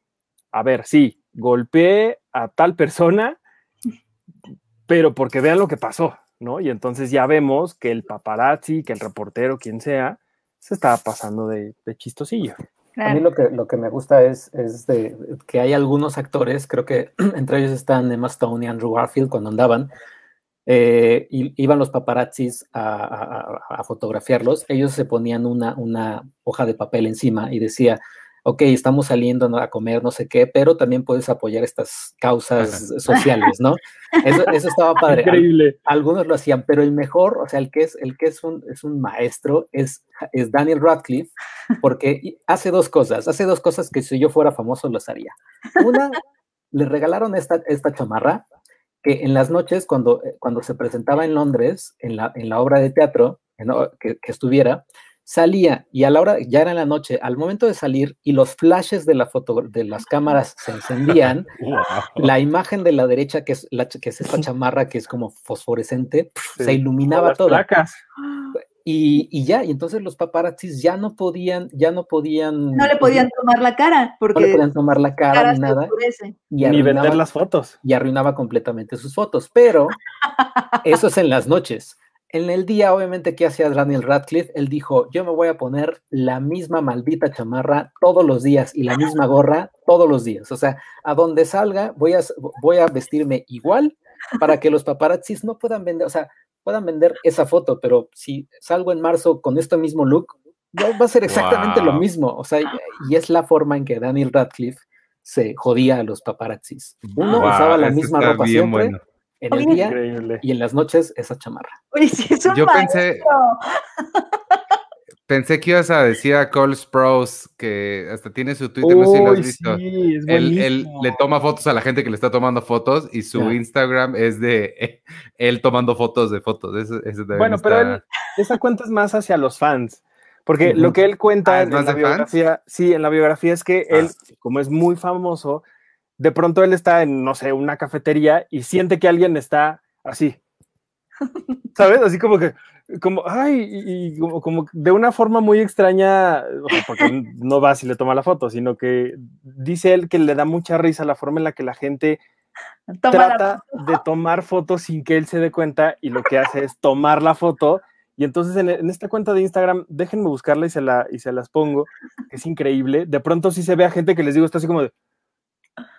a ver, sí, golpeé a tal persona, pero porque vean lo que pasó, ¿no? Y entonces ya vemos que el paparazzi, que el reportero, quien sea, se estaba pasando de, de chistosillo. A mí lo que, lo que me gusta es, es de, que hay algunos actores, creo que [CLEARS THROAT] entre ellos están Emma Stone y Andrew Garfield cuando andaban, eh, iban los paparazzis a, a, a, fotografiarlos, ellos se ponían una, una hoja de papel encima y decía, ok, estamos saliendo a comer, no sé qué, pero también puedes apoyar estas causas sociales, ¿no? Eso, eso estaba padre. Increíble. Algunos lo hacían, pero el mejor, o sea, el que es, el que es, un, es un maestro es, es Daniel Radcliffe, porque hace dos cosas, hace dos cosas que si yo fuera famoso las haría. Una, le regalaron esta, esta chamarra, que en las noches, cuando, cuando se presentaba en Londres, en la, en la obra de teatro en, que, que estuviera, salía y a la hora, ya era en la noche, al momento de salir y los flashes de, la foto, de las cámaras se encendían, [LAUGHS] wow. la imagen de la derecha, que es, la, que es esta [LAUGHS] chamarra que es como fosforescente, sí. se iluminaba toda. Y, y, ya, y entonces los paparazzis ya no podían, ya no podían. No le podían tomar la cara, porque. No le podían tomar la cara, cara ni nada. Y ni vender las fotos. Y arruinaba completamente sus fotos. Pero eso es en las noches. En el día, obviamente, ¿qué hacía Daniel Radcliffe? Él dijo, yo me voy a poner la misma maldita chamarra todos los días y la misma gorra todos los días. O sea, a donde salga, voy a, voy a vestirme igual para que los paparazzis no puedan vender, o sea, puedan vender esa foto, pero si salgo en marzo con este mismo look, va a ser exactamente wow. lo mismo. O sea, y es la forma en que Daniel Radcliffe se jodía a los paparazzis. Uno wow, usaba la misma ropa siempre. Bueno en el día Increíble. y en las noches esa chamarra. Oye, sí, es un Yo pensé, pensé que ibas a decir a Cole Sprouse que hasta tiene su Twitter, no sé si lo has visto. Sí, es él, él, le toma fotos a la gente que le está tomando fotos y su yeah. Instagram es de [LAUGHS] él tomando fotos de fotos. Eso, eso bueno, está... pero él, esa cuenta es más hacia los fans. Porque lo que él cuenta ah, en la biografía, fans? sí, en la biografía es que ah. él, como es muy famoso, de pronto él está en, no sé, una cafetería y siente que alguien está así. [LAUGHS] ¿Sabes? Así como que, como, ay, y, y como, como, de una forma muy extraña, porque no va si le toma la foto, sino que dice él que le da mucha risa la forma en la que la gente toma trata la de tomar fotos sin que él se dé cuenta y lo que hace es tomar la foto. Y entonces en, en, esta cuenta de Instagram, déjenme buscarla y se, la, y se las pongo, es increíble. De pronto sí se ve a gente que les digo, está así como de,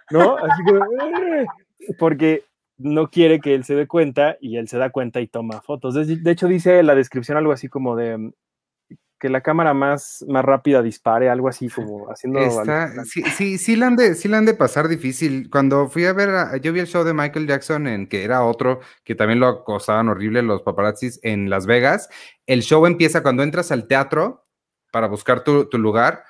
¿no? Así que, eh", porque no quiere que él se dé cuenta y él se da cuenta y toma fotos. De, de hecho, dice la descripción algo así como de que la cámara más, más rápida dispare, algo así como haciendo... Está, sí, sí, sí, la han de, sí la han de pasar difícil. Cuando fui a ver, a, yo vi el show de Michael Jackson, en que era otro, que también lo acosaban horrible los paparazzis en Las Vegas. El show empieza cuando entras al teatro para buscar tu, tu lugar,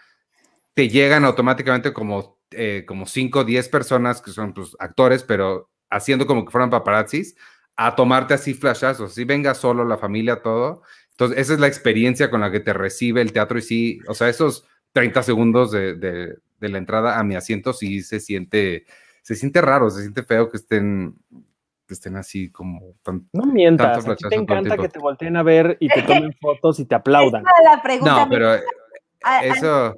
te llegan automáticamente como eh, como 5 o 10 personas que son pues, actores, pero haciendo como que fueran paparazzis, a tomarte así flashazos, si venga solo la familia, todo. Entonces, esa es la experiencia con la que te recibe el teatro y sí, o sea, esos 30 segundos de, de, de la entrada a mi asiento sí se siente, se siente raro, se siente feo que estén que estén así como tan, no mientas, a ti te encanta que te volteen a ver y te tomen fotos y te [LAUGHS] aplaudan. no, pero eso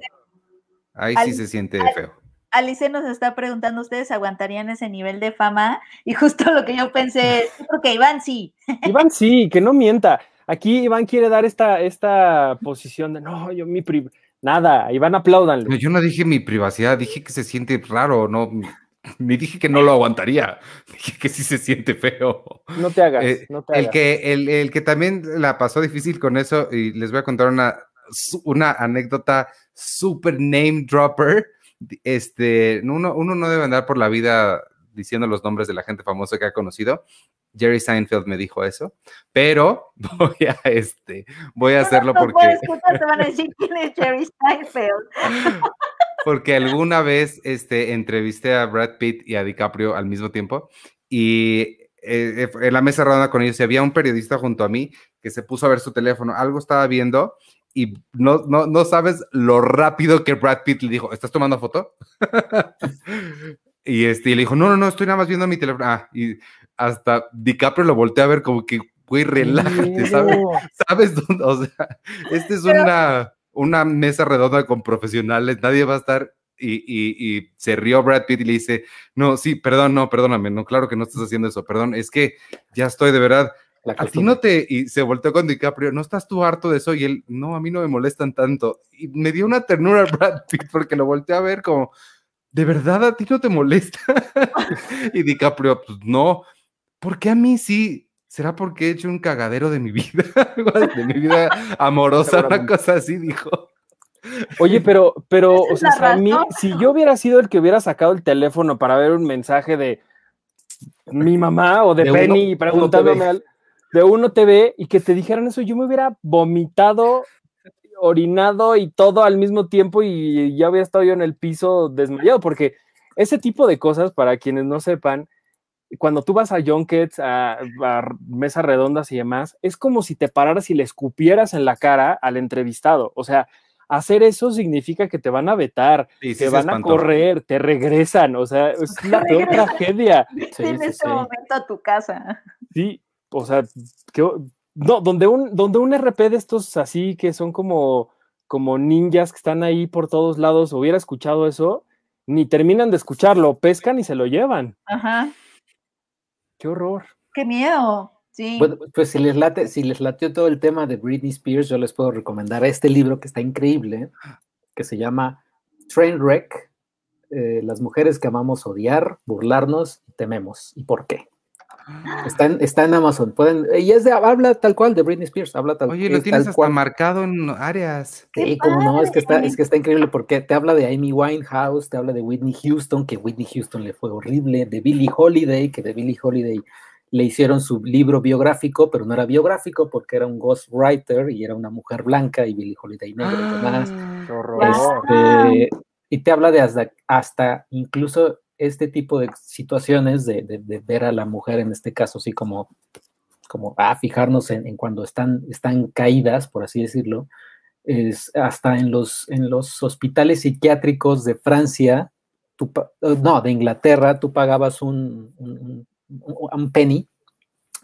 ahí sí se siente feo. Alice nos está preguntando, ¿ustedes aguantarían ese nivel de fama? Y justo lo que yo pensé, porque Iván sí. [LAUGHS] Iván sí, que no mienta. Aquí Iván quiere dar esta, esta posición de, no, yo mi pri nada, Iván apláudanle. No, yo no dije mi privacidad, dije que se siente raro, no, ni dije que no lo aguantaría, [LAUGHS] dije que sí se siente feo. No te hagas, eh, no te hagas. El que, el, el que también la pasó difícil con eso, y les voy a contar una, una anécdota super name dropper, este, uno, uno, no debe andar por la vida diciendo los nombres de la gente famosa que ha conocido. Jerry Seinfeld me dijo eso, pero [LAUGHS] voy a, este, voy a hacerlo porque... te van a decir quién es Jerry Seinfeld. [LAUGHS] porque alguna vez este, entrevisté a Brad Pitt y a DiCaprio al mismo tiempo y eh, en la mesa redonda con ellos había un periodista junto a mí que se puso a ver su teléfono, algo estaba viendo y no, no, no sabes lo rápido que Brad Pitt le dijo, ¿estás tomando foto? [LAUGHS] y este, y le dijo, no, no, no, estoy nada más viendo mi teléfono. Ah, y hasta DiCaprio lo volteé a ver como que, güey, relájate, ¿sabes? ¿Sabes dónde? O sea, esta es Pero... una, una mesa redonda con profesionales, nadie va a estar Y, y, y, se rió Brad Pitt y le dice, no, sí, perdón, no, perdóname, no, claro que no estás haciendo eso, perdón, es que ya estoy de verdad, a ti no te, y se volteó con DiCaprio, ¿no estás tú harto de eso? Y él, no, a mí no me molestan tanto. Y me dio una ternura Brad Pitt porque lo volteé a ver como, ¿de verdad a ti no te molesta? [LAUGHS] y DiCaprio, pues no, ¿por qué a mí sí? ¿Será porque he hecho un cagadero de mi vida? [LAUGHS] de mi vida [LAUGHS] amorosa, una cosa así, dijo. Oye, pero, pero, o sea, a mí, si yo hubiera sido el que hubiera sacado el teléfono para ver un mensaje de mi mamá o de, de Penny uno, preguntándome al, de Uno TV y que te dijeran eso, yo me hubiera vomitado, orinado y todo al mismo tiempo y ya había estado yo en el piso desmayado, porque ese tipo de cosas, para quienes no sepan, cuando tú vas a junkets, a, a, mesas redondas y demás, es como si te pararas y le escupieras en la cara al entrevistado. O sea, hacer eso significa que te van a vetar, sí, sí, te van a correr, te regresan. O sea, es la peor [LAUGHS] tragedia. Sí, en ese momento a tu casa. Sí, o sea, que, no, donde un, donde un RP de estos así que son como, como ninjas que están ahí por todos lados hubiera escuchado eso, ni terminan de escucharlo, pescan y se lo llevan. Ajá. Qué horror. Qué miedo. Sí. Bueno, pues si les late, si les latió todo el tema de Britney Spears, yo les puedo recomendar este libro que está increíble, que se llama Trainwreck, eh, las mujeres que amamos odiar, burlarnos y tememos. ¿Y por qué? Está en, está en Amazon. Pueden, y es de, habla tal cual de Britney Spears. Habla tal, Oye, lo tienes hasta cual. marcado en áreas. Sí, como no, es que, está, es que está increíble porque te habla de Amy Winehouse, te habla de Whitney Houston, que Whitney Houston le fue horrible, de Billie Holiday, que de Billie Holiday le hicieron su libro biográfico, pero no era biográfico porque era un ghostwriter y era una mujer blanca y Billie Holiday negra y demás. Este, y te habla de hasta, hasta incluso este tipo de situaciones de, de, de, ver a la mujer en este caso así como, como a fijarnos en, en, cuando están, están caídas, por así decirlo, es hasta en los, en los hospitales psiquiátricos de Francia, tú, no, de Inglaterra, tú pagabas un, un, un penny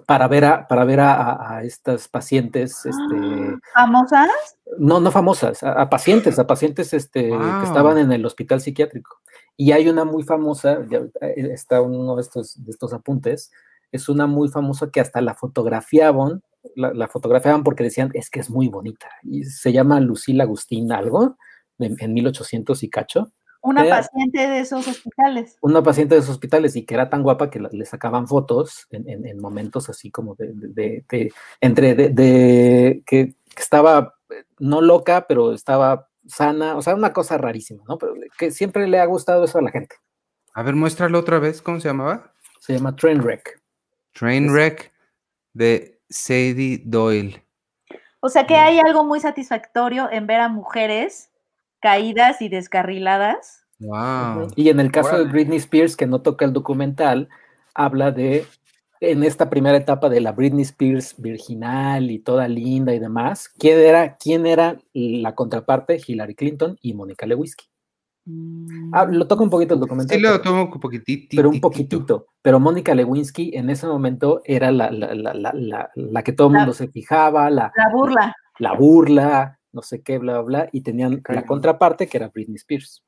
para ver a, para ver a, a estas pacientes. [GASPS] Este, ¿Famosas? No, no famosas, a, a pacientes, a pacientes este, wow. que estaban en el hospital psiquiátrico. Y hay una muy famosa, ya está uno de estos, de estos apuntes, es una muy famosa que hasta la fotografiaban, la, la, fotografiaban porque decían, es que es muy bonita. Y se llama Lucila Agustín algo, de, en 1800 y cacho. Una era, paciente de esos hospitales. Una paciente de esos hospitales y que era tan guapa que la, le sacaban fotos en, en, en, momentos así como de, de, de entre de, que, que estaba no loca, pero estaba sana, o sea, una cosa rarísima, ¿no? Pero que siempre le ha gustado eso a la gente. A ver, muéstralo otra vez, ¿cómo se llamaba? Se llama Trainwreck. Trainwreck de Sadie Doyle. O sea que hay algo muy satisfactorio en ver a mujeres caídas y descarriladas. Wow. Y en el caso wow. de Britney Spears, que no toca el documental, habla de en esta primera etapa de la Britney Spears virginal y toda linda y demás, ¿quién era, quién era la contraparte? Hillary Clinton y Mónica Lewinsky. Mm. Ah, lo toca un poquito el documental. Sí, lo tomo un poquitito. Pero un poquitito. Pero Mónica Lewinsky en ese momento era la, la, la, la, la que todo el mundo se fijaba, la, la burla. La burla, no sé qué, bla, bla, bla. Y tenían la contraparte que era Britney Spears.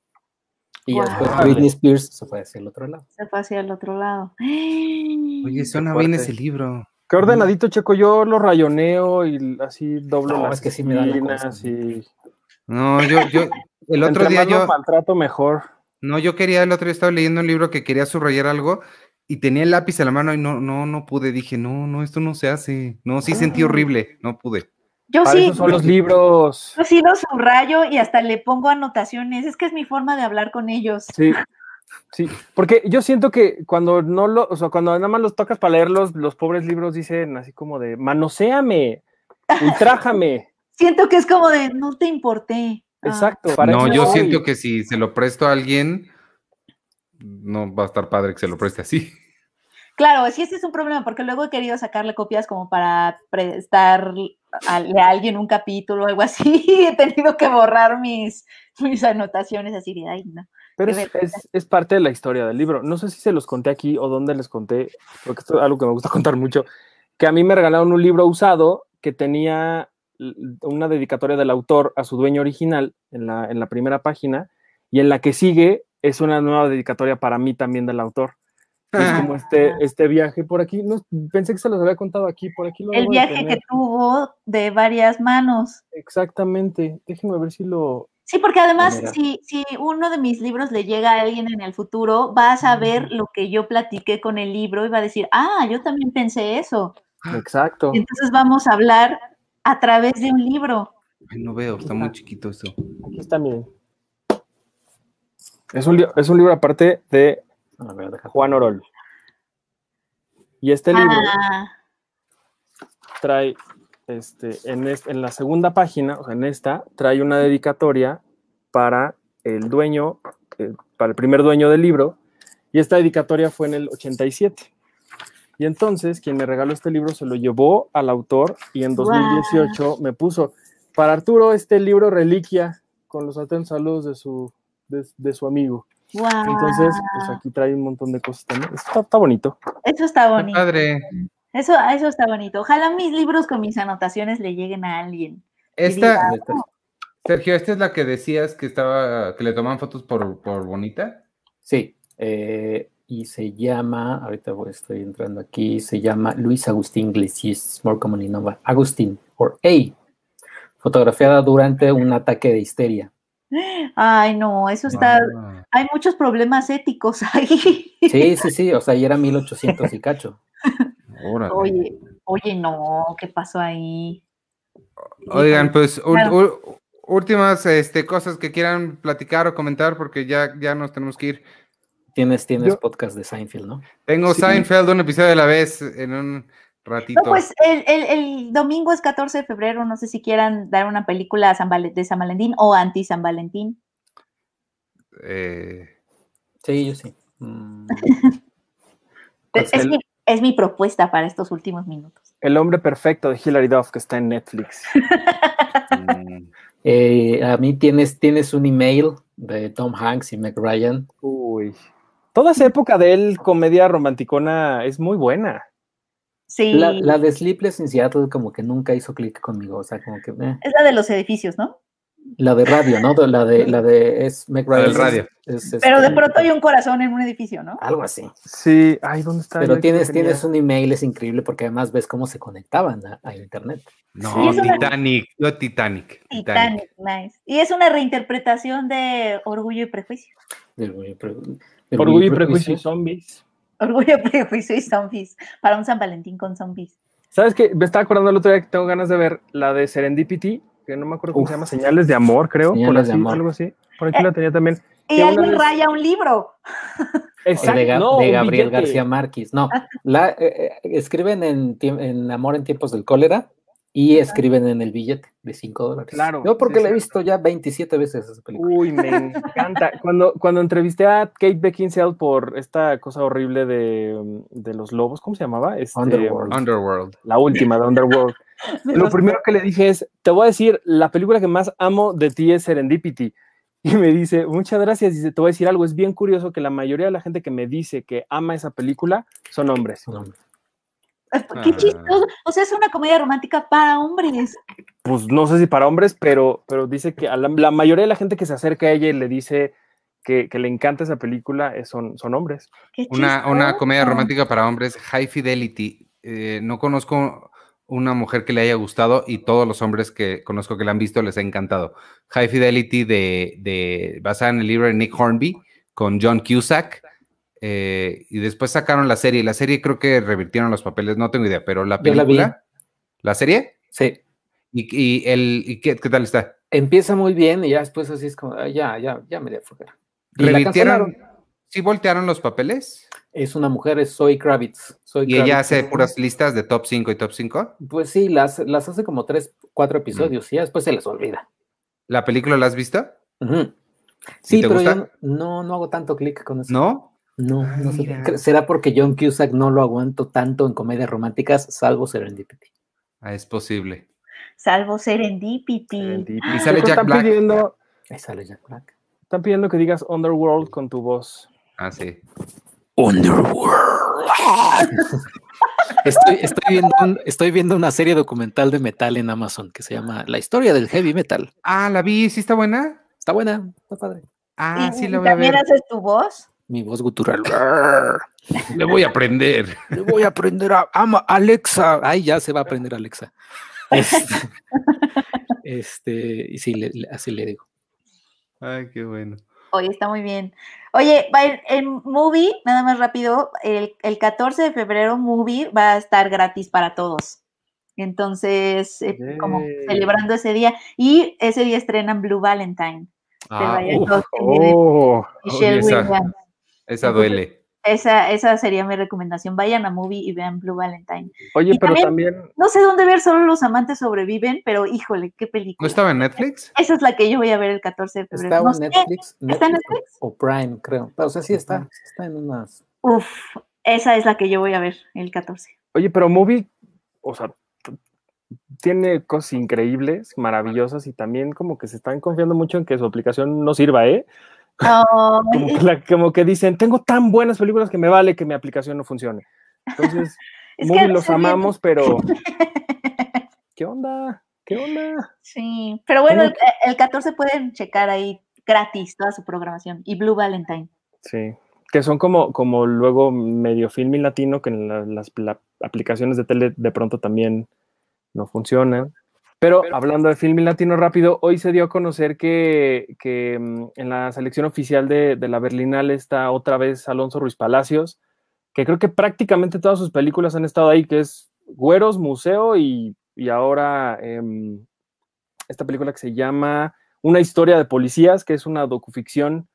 Y wow. después Britney Spears se fue hacia el otro lado. Se fue hacia el otro lado. [GASPS] Oye, suena bien ese libro. Qué ordenadito, Checo. Yo lo rayoneo y así doblo no, las es que sí me da y... No, yo, yo, [LAUGHS] el otro día yo... maltrato mejor. No, yo quería, el otro día estaba leyendo un libro que quería subrayar algo y tenía el lápiz en la mano y no, no, no pude. Dije, no, no, esto no se hace. No, sí sentí horrible, no pude. Yo Para sí. Eso son los libros. Yo sí los subrayo y hasta le pongo anotaciones. Es que es mi forma de hablar con ellos. Sí. Sí, porque yo siento que cuando no lo, o sea, cuando nada más los tocas para leerlos, los pobres libros dicen así como de manoséame, [LAUGHS] ultrájame. siento que es como de no te importé. Exacto. Ah. no, yo siento que si se lo presto a alguien, no va a estar padre que se lo preste así. Claro, sí, ese es un problema, porque luego he querido sacarle copias como para prestarle a, a alguien un capítulo o algo así, y [LAUGHS] he tenido que borrar mis, mis anotaciones así de, ay, no. Pero es, es, es, parte de la historia del libro. No sé si se los conté aquí o dónde les conté, porque esto es algo que me gusta [LAUGHS] contar mucho, que a mí me regalaron un libro usado que tenía una dedicatoria del autor a su dueño original en la, en la primera página Y en la que sigue es una nueva dedicatoria para mí también del autor. Es Ah. como este, este viaje por aquí. No, pensé que se los había contado aquí, por aquí lo El viaje que tuvo de varias manos. Exactamente. Déjenme ver si lo. Sí, porque además, si, si uno de mis libros le llega a alguien en el futuro, va a saber lo que yo platiqué con el libro y va a decir, ah, yo también pensé eso. Exacto. Y entonces vamos a hablar a través de un libro. Ay, no veo, está muy chiquito esto. Aquí está, miren. Es un, es un libro aparte de A ver, deja- Juan Orol. Y este libro Ah, trae, este, en, en la segunda página, o sea, en esta, trae una dedicatoria para el dueño, eh, para el primer dueño del libro, y esta dedicatoria fue en el 87. Y entonces, quien me regaló este libro se lo llevó al autor y en 2018 me puso, para Arturo, este libro reliquia, con los atentos saludos de su, de, de su amigo. Entonces, pues aquí trae un montón de cosas también. Está, está bonito. Eso está bonito. Padre. Eso, eso está bonito. Ojalá mis libros con mis anotaciones le lleguen a alguien. Esta, Esta- Sergio, esta es la que decías que estaba, que le toman fotos por, por bonita. Sí, eh, y se llama, ahorita voy- estoy entrando aquí, se llama Luis Agustín Iglesias, more commonly known as Agustín, or A, fotografiada durante un ataque de histeria. Ay, no, eso está. Ah. Hay muchos problemas éticos [LAUGHS] ahí. Sí, sí, sí, o sea, y era 1800 y cacho. Órale. Oye, oye, no, ¿qué pasó ahí? Oigan, pues Claro. últimas este, cosas que quieran platicar o comentar porque ya, ya nos tenemos que ir. Tienes, tienes Yo- podcast de Seinfeld, ¿no? Tengo Sí. Seinfeld un episodio a la vez en un ratito. No, pues el, el- el domingo es 14 de febrero, no sé si quieran dar una película San Valen- de San Valentín o anti San Valentín. Eh, Sí, yo sí. Mm, [LAUGHS] Es, el- mi, es mi propuesta para estos últimos minutos. El hombre perfecto de Hilary Duff que está en Netflix. mm, [LAUGHS] eh, a mí tienes, tienes un email de Tom Hanks y Meg Ryan. Uy. Toda esa época de él, comedia romanticona, es muy buena. Sí, La, la de Sleepless in Seattle como que nunca hizo clic conmigo, o sea, como que... eh. es la de los edificios, ¿no? La de radio, ¿no? La de, la de es Ryan. radio. es, Pero de este, pronto hay un corazón en un edificio, ¿no? Algo así. Sí, ay, ¿dónde está? Pero tienes, tienes un email, es increíble porque además ves cómo se conectaban a, a internet. no, Sí, es una- Titanic, no Titanic. Titanic. Titanic, nice. Y es una reinterpretación de Orgullo y Prejuicio. Orgullo y Pre- del Orgullo y prejuicio y zombies. Orgullo, [LAUGHS] Prejuicio y Zombies. Para un San Valentín con zombies. ¿Sabes qué? Me estaba acordando el otro día que tengo ganas de ver la de Serendipity, que no me acuerdo cómo Uf. se llama, Señales de Amor, creo. por Señales de así, Amor. Algo así. Por aquí la tenía también. Y alguien vez- raya un libro. [LAUGHS] Exacto, de, Ga- no, de un Gabriel. García Márquez. No, [LAUGHS] la, eh, eh, escriben en, en Amor en tiempos del cólera y escriben en el billete de 5 dólares. Claro, Yo porque sí, la he visto ya 27 veces esa película. Uy, me encanta. Cuando, cuando entrevisté a Kate Beckinsale por esta cosa horrible de, de los lobos, ¿cómo se llamaba? Este, Underworld. Underworld. La última de Underworld. [LAUGHS] Lo primero que le dije es, te voy a decir, la película que más amo de ti es Serendipity. Y me dice, muchas gracias. Dice, te voy a decir algo, es bien curioso que la mayoría de la gente que me dice que ama esa película son hombres. No, Qué Ah. chistoso. O sea, es una comedia romántica para hombres. Pues no sé si para hombres, pero, pero dice que a la, la mayoría de la gente que se acerca a ella y le dice que, que le encanta esa película eh, son, son hombres. Una, una comedia romántica para hombres, High Fidelity. Eh, no conozco una mujer que le haya gustado y todos los hombres que conozco que la han visto les ha encantado. High Fidelity de, de basada en el libro de Nick Hornby con John Cusack. Eh, y después sacaron la serie. La serie creo que revirtieron los papeles, no tengo idea, pero la película, la, serie, Sí, y, y el, y qué, qué tal está? empieza muy bien y ya después así es como, ya, ya, ya me dio la ¿Revirtieron? ¿Sí voltearon los papeles? Es una mujer, es Zoe Kravitz. Zoe Y ella hace puras listas de top 5 y top 5. Pues sí, las, las hace como tres, cuatro episodios y ya después se les olvida. ¿La película la has visto? Sí, pero yo no, no hago tanto clic con eso. ¿No? No, Ah, no sé. ¿Será porque John Cusack no lo aguanto tanto en comedias románticas, salvo Serendipity? Ah, es posible. Salvo Serendipity. Serendipity. Y sale Creo que Jack están Black. Pidiendo, Ahí sale Jack Black. están pidiendo que digas Underworld con tu voz. Ah, sí. [LAUGHS] Estoy, estoy, viendo un- estoy viendo una serie documental de metal en Amazon que se llama La historia del heavy metal. Ah, la vi, ¿sí está buena? Está buena, está padre. Ah, ¿Y- sí lo voy a ¿También ver. haces tu voz? Mi voz gutural. [LAUGHS] Le voy a aprender. Le voy a aprender a ama Alexa. Ay, ya se va a aprender Alexa. Este, [LAUGHS] este, y sí, le- le- así le digo. Ay, qué bueno. Oye, está muy bien. Oye, va el, el movie, nada más rápido, el, el 14 de febrero movie va a estar gratis para todos. Entonces, eh, como celebrando ese día. Y ese día estrenan Blue Valentine. Ah, uf, Oh, Michelle. Williams. Esa duele. Esa, esa sería mi recomendación. Vayan a movie y vean Blue Valentine. oye, Y pero también- también, No sé dónde ver, solo los amantes sobreviven, pero híjole, qué ¿No película. estaba en Netflix? Esa es la que yo voy a ver el 14 de febrero. Está No en sé, Netflix, ¿está en Netflix o- Prime, creo. O sea, sí está, está en unas. Uf, esa es la que yo voy a ver el 14. oye, pero Movie, o sea, tiene cosas increíbles, maravillosas y también como que se están confiando mucho en que su aplicación no sirva, ¿eh? [LAUGHS] Como que, la- como que dicen, tengo tan buenas películas que me vale que mi aplicación no funcione. Entonces, [LAUGHS] a los amamos, pero [LAUGHS] ¿qué onda? ¿Qué onda? Sí, pero bueno, ¿Cómo el, el 14 pueden checar ahí gratis toda su programación. Y Blue Valentine. Sí, que son como, como luego medio filming latino, que en la- las la- aplicaciones de tele de pronto también no funcionan. Pero hablando de filming latino rápido, hoy se dio a conocer que, que, mm, en la selección oficial de, de la Berlinale está otra vez Alonso Ruiz Palacios, que creo que prácticamente todas sus películas han estado ahí, que es Güeros, Museo y, y ahora em, esta película que se llama Una historia de policías, que es una docuficción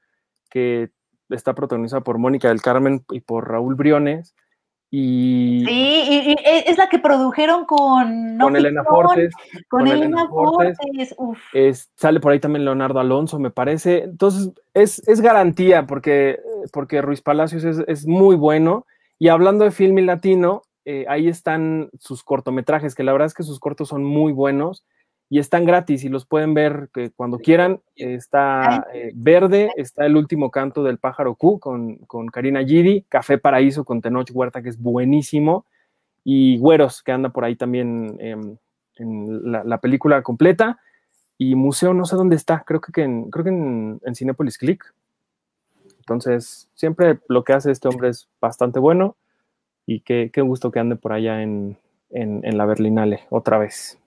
que está protagonizada por Mónica del Carmen y por Raúl Briones. Y Sí, y, y e- es la que produjeron con. no con Elena Fortes, Con, con Elena Elena Fortes. Fortes. Uf. es- sale por ahí también Leonardo Alonso, me parece. Entonces, es, es garantía porque, porque Ruiz Palacios es, es muy bueno. Y hablando de film latino, eh, ahí están sus cortometrajes, que la verdad es que sus cortos son muy buenos y están gratis y los pueden ver que cuando quieran. Está eh, Verde, está El último canto del pájaro Q con, con Karina Gidi, Café Paraíso con Tenoch Huerta, que es buenísimo, y Güeros, que anda por ahí también em, en la, la película completa. Y Museo, no sé dónde está, creo que en, creo que en, en Cinepolis Click. Entonces, siempre lo que hace este hombre es bastante bueno y qué, qué gusto que ande por allá en, en, en la Berlinale otra vez.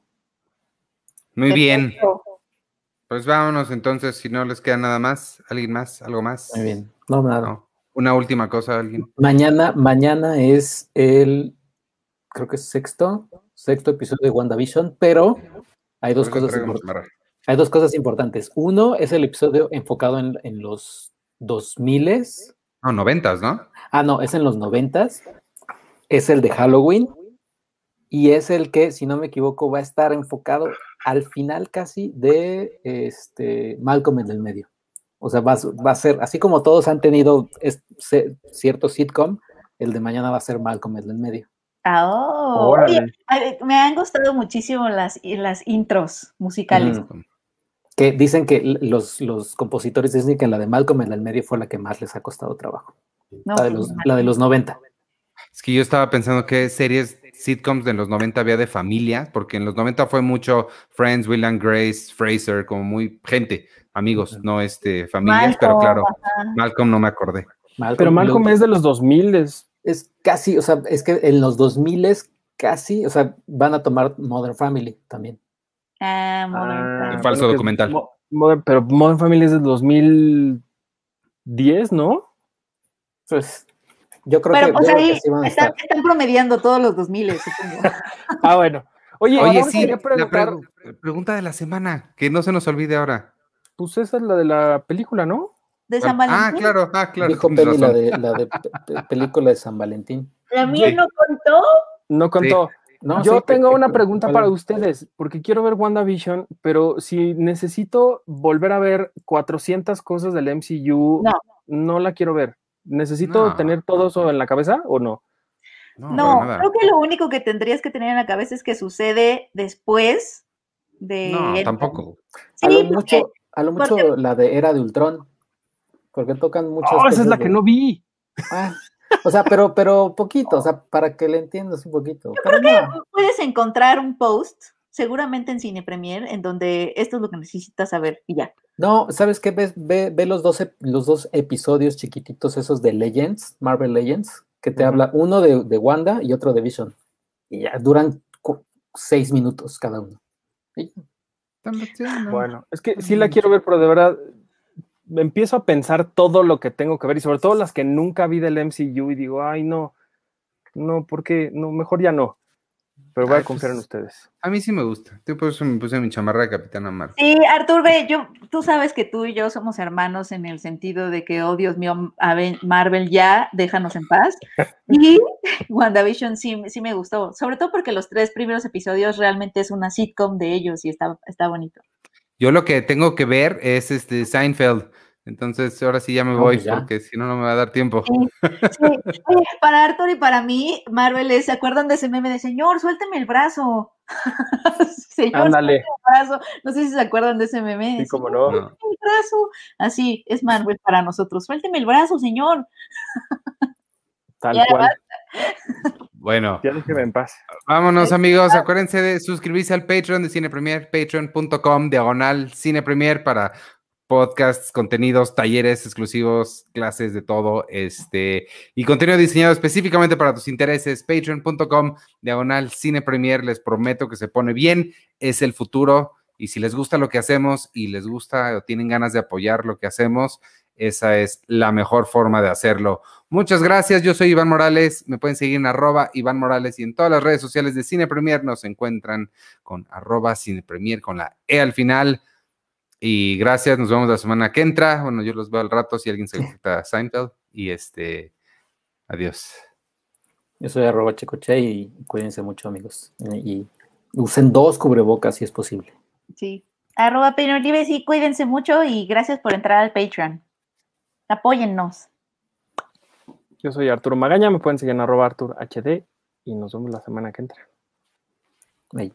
Muy bien. Pues vámonos entonces, si no les queda nada más. ¿Alguien más? ¿Algo más? Muy bien. No, nada. No. Una última cosa, alguien. Mañana, mañana es el, creo que es sexto, sexto episodio de WandaVision, pero hay dos, cosas traigo mi impor- chamarra. hay dos cosas importantes. Uno es el episodio enfocado en, en los 2000 No, noventas, ¿no? Ah, no, es en los noventas. Es el de Halloween. Y es el que, si no me equivoco, va a estar enfocado al final casi de este Malcolm en el medio. O sea, va, va a ser, así como todos han tenido cierto sitcom, el de mañana va a ser Malcolm en el medio. Ah, oh, oye, me han gustado muchísimo las, las intros musicales. Ujú. Que dicen que los, los compositores dicen que la de Malcolm en el medio fue la que más les ha costado trabajo. No, La de pues, los, la de los 90. Es que yo estaba pensando qué series sitcoms de los 90 había de familia, porque en los 90 fue mucho Friends, Will and Grace, Fraser, como muy gente, amigos, no este, familias, pero claro, ajá. Malcolm no me acordé. Pero Malcolm es de los 2000, es, es casi, o sea, es que en los 2000 es casi, o sea, van a tomar Modern Family también. Ah, Modern Ah, Family. falso bueno, documental. Mo- Modern- pero Modern Family es del 2010, ¿no? Pues yo creo Pero que, pues yo creo que ahí sí van a están, estar. están promediando todos los 2000, supongo. [LAUGHS] Ah, bueno. Oye, Oye, sí, quería la pregunta de la semana, que no se nos olvide ahora. pues esa es la de la película, ¿no? De San ah, Valentín. claro, ah, claro. Dijo tienes Penny la de, la de pe- pe- película de San Valentín. La mía Sí. no contó. No contó. No, Yo sí, tengo una pregunta ¿cuál para es? ustedes, porque quiero ver WandaVision, pero si necesito volver a ver 400 cosas del MCU, No. no la quiero ver. ¿Necesito No. tener todo eso en la cabeza o no? No, creo que lo único que tendrías que tener en la cabeza es que sucede después de. No, tampoco. A lo porque- mucho, a lo mucho porque- la de Era de Ultron. Porque tocan muchas Oh, esa es cosas la de- que no vi. Ah, o sea, pero, pero poquito, o sea, para que le entiendas un poquito. Pero no. puedes encontrar un post, seguramente en Cine Premier, en donde esto es lo que necesitas saber y ya. No, ¿sabes qué? Ve, ve, ve los, dos, los dos episodios chiquititos esos de Legends, Marvel Legends, que te habla uno de, de Wanda y otro de Vision. Y ya duran seis minutos cada uno. Bueno, es que sí la quiero ver, pero de verdad me empiezo a pensar todo lo que tengo que ver y sobre todo las que nunca vi del MCU y digo, ay, no, no, porque no, mejor ya no. Pero voy Ay, a confiar en pues, ustedes. A mí sí me gusta. Yo por eso me puse mi chamarra de Capitana Marvel. Sí, Artur, ve, yo, tú sabes que tú y yo somos hermanos en el sentido de que, oh Dios mío, Marvel ya, déjanos en paz. [LAUGHS] Y WandaVision sí, sí me gustó, sobre todo porque los tres primeros episodios realmente es una sitcom de ellos y está, está bonito. Yo lo que tengo que ver es este Seinfeld. Entonces, ahora sí ya me voy, pues ya. porque si no, no me va a dar tiempo. Sí, sí. [LAUGHS] Oye, para Arthur y para mí, Marvel es, ¿se acuerdan de ese meme de señor, suélteme el brazo? [LAUGHS] señor, Ándale, suélteme el brazo. No sé si se acuerdan de ese meme. sí, como "Señor, no. Suélteme el brazo. Así es Marvel para nosotros. Suélteme el brazo, señor. [LAUGHS] Tal cual. Bueno, Ya déjeme en paz. vámonos amigos. Acuérdense de suscribirse al Patreon de Cine Premier, patreon.com, diagonal Cine Premier para podcasts, contenidos, talleres exclusivos, clases de todo, este, y contenido diseñado específicamente para tus intereses, patreon.com, diagonal Cine Premier, les prometo que se pone bien, es el futuro, y si les gusta lo que hacemos y les gusta o tienen ganas de apoyar lo que hacemos, esa es la mejor forma de hacerlo. Muchas gracias, yo soy Iván Morales, me pueden seguir en arroba Iván Morales y en todas las redes sociales de Cine Premier nos encuentran con arroba Cine Premier con la E al final. Y gracias, nos vemos la semana que entra. Bueno, yo los veo al rato si alguien se [LAUGHS] conecta a Seinfeld. Y este, adiós. Yo soy arroba checoche y cuídense mucho, amigos. Y, y usen dos cubrebocas si es posible. Sí. Arroba Libre, sí, cuídense mucho y gracias por entrar al Patreon. Apóyennos. Yo soy Arturo Magaña, me pueden seguir en arroba Artur HD y nos vemos la semana que entra. Ahí.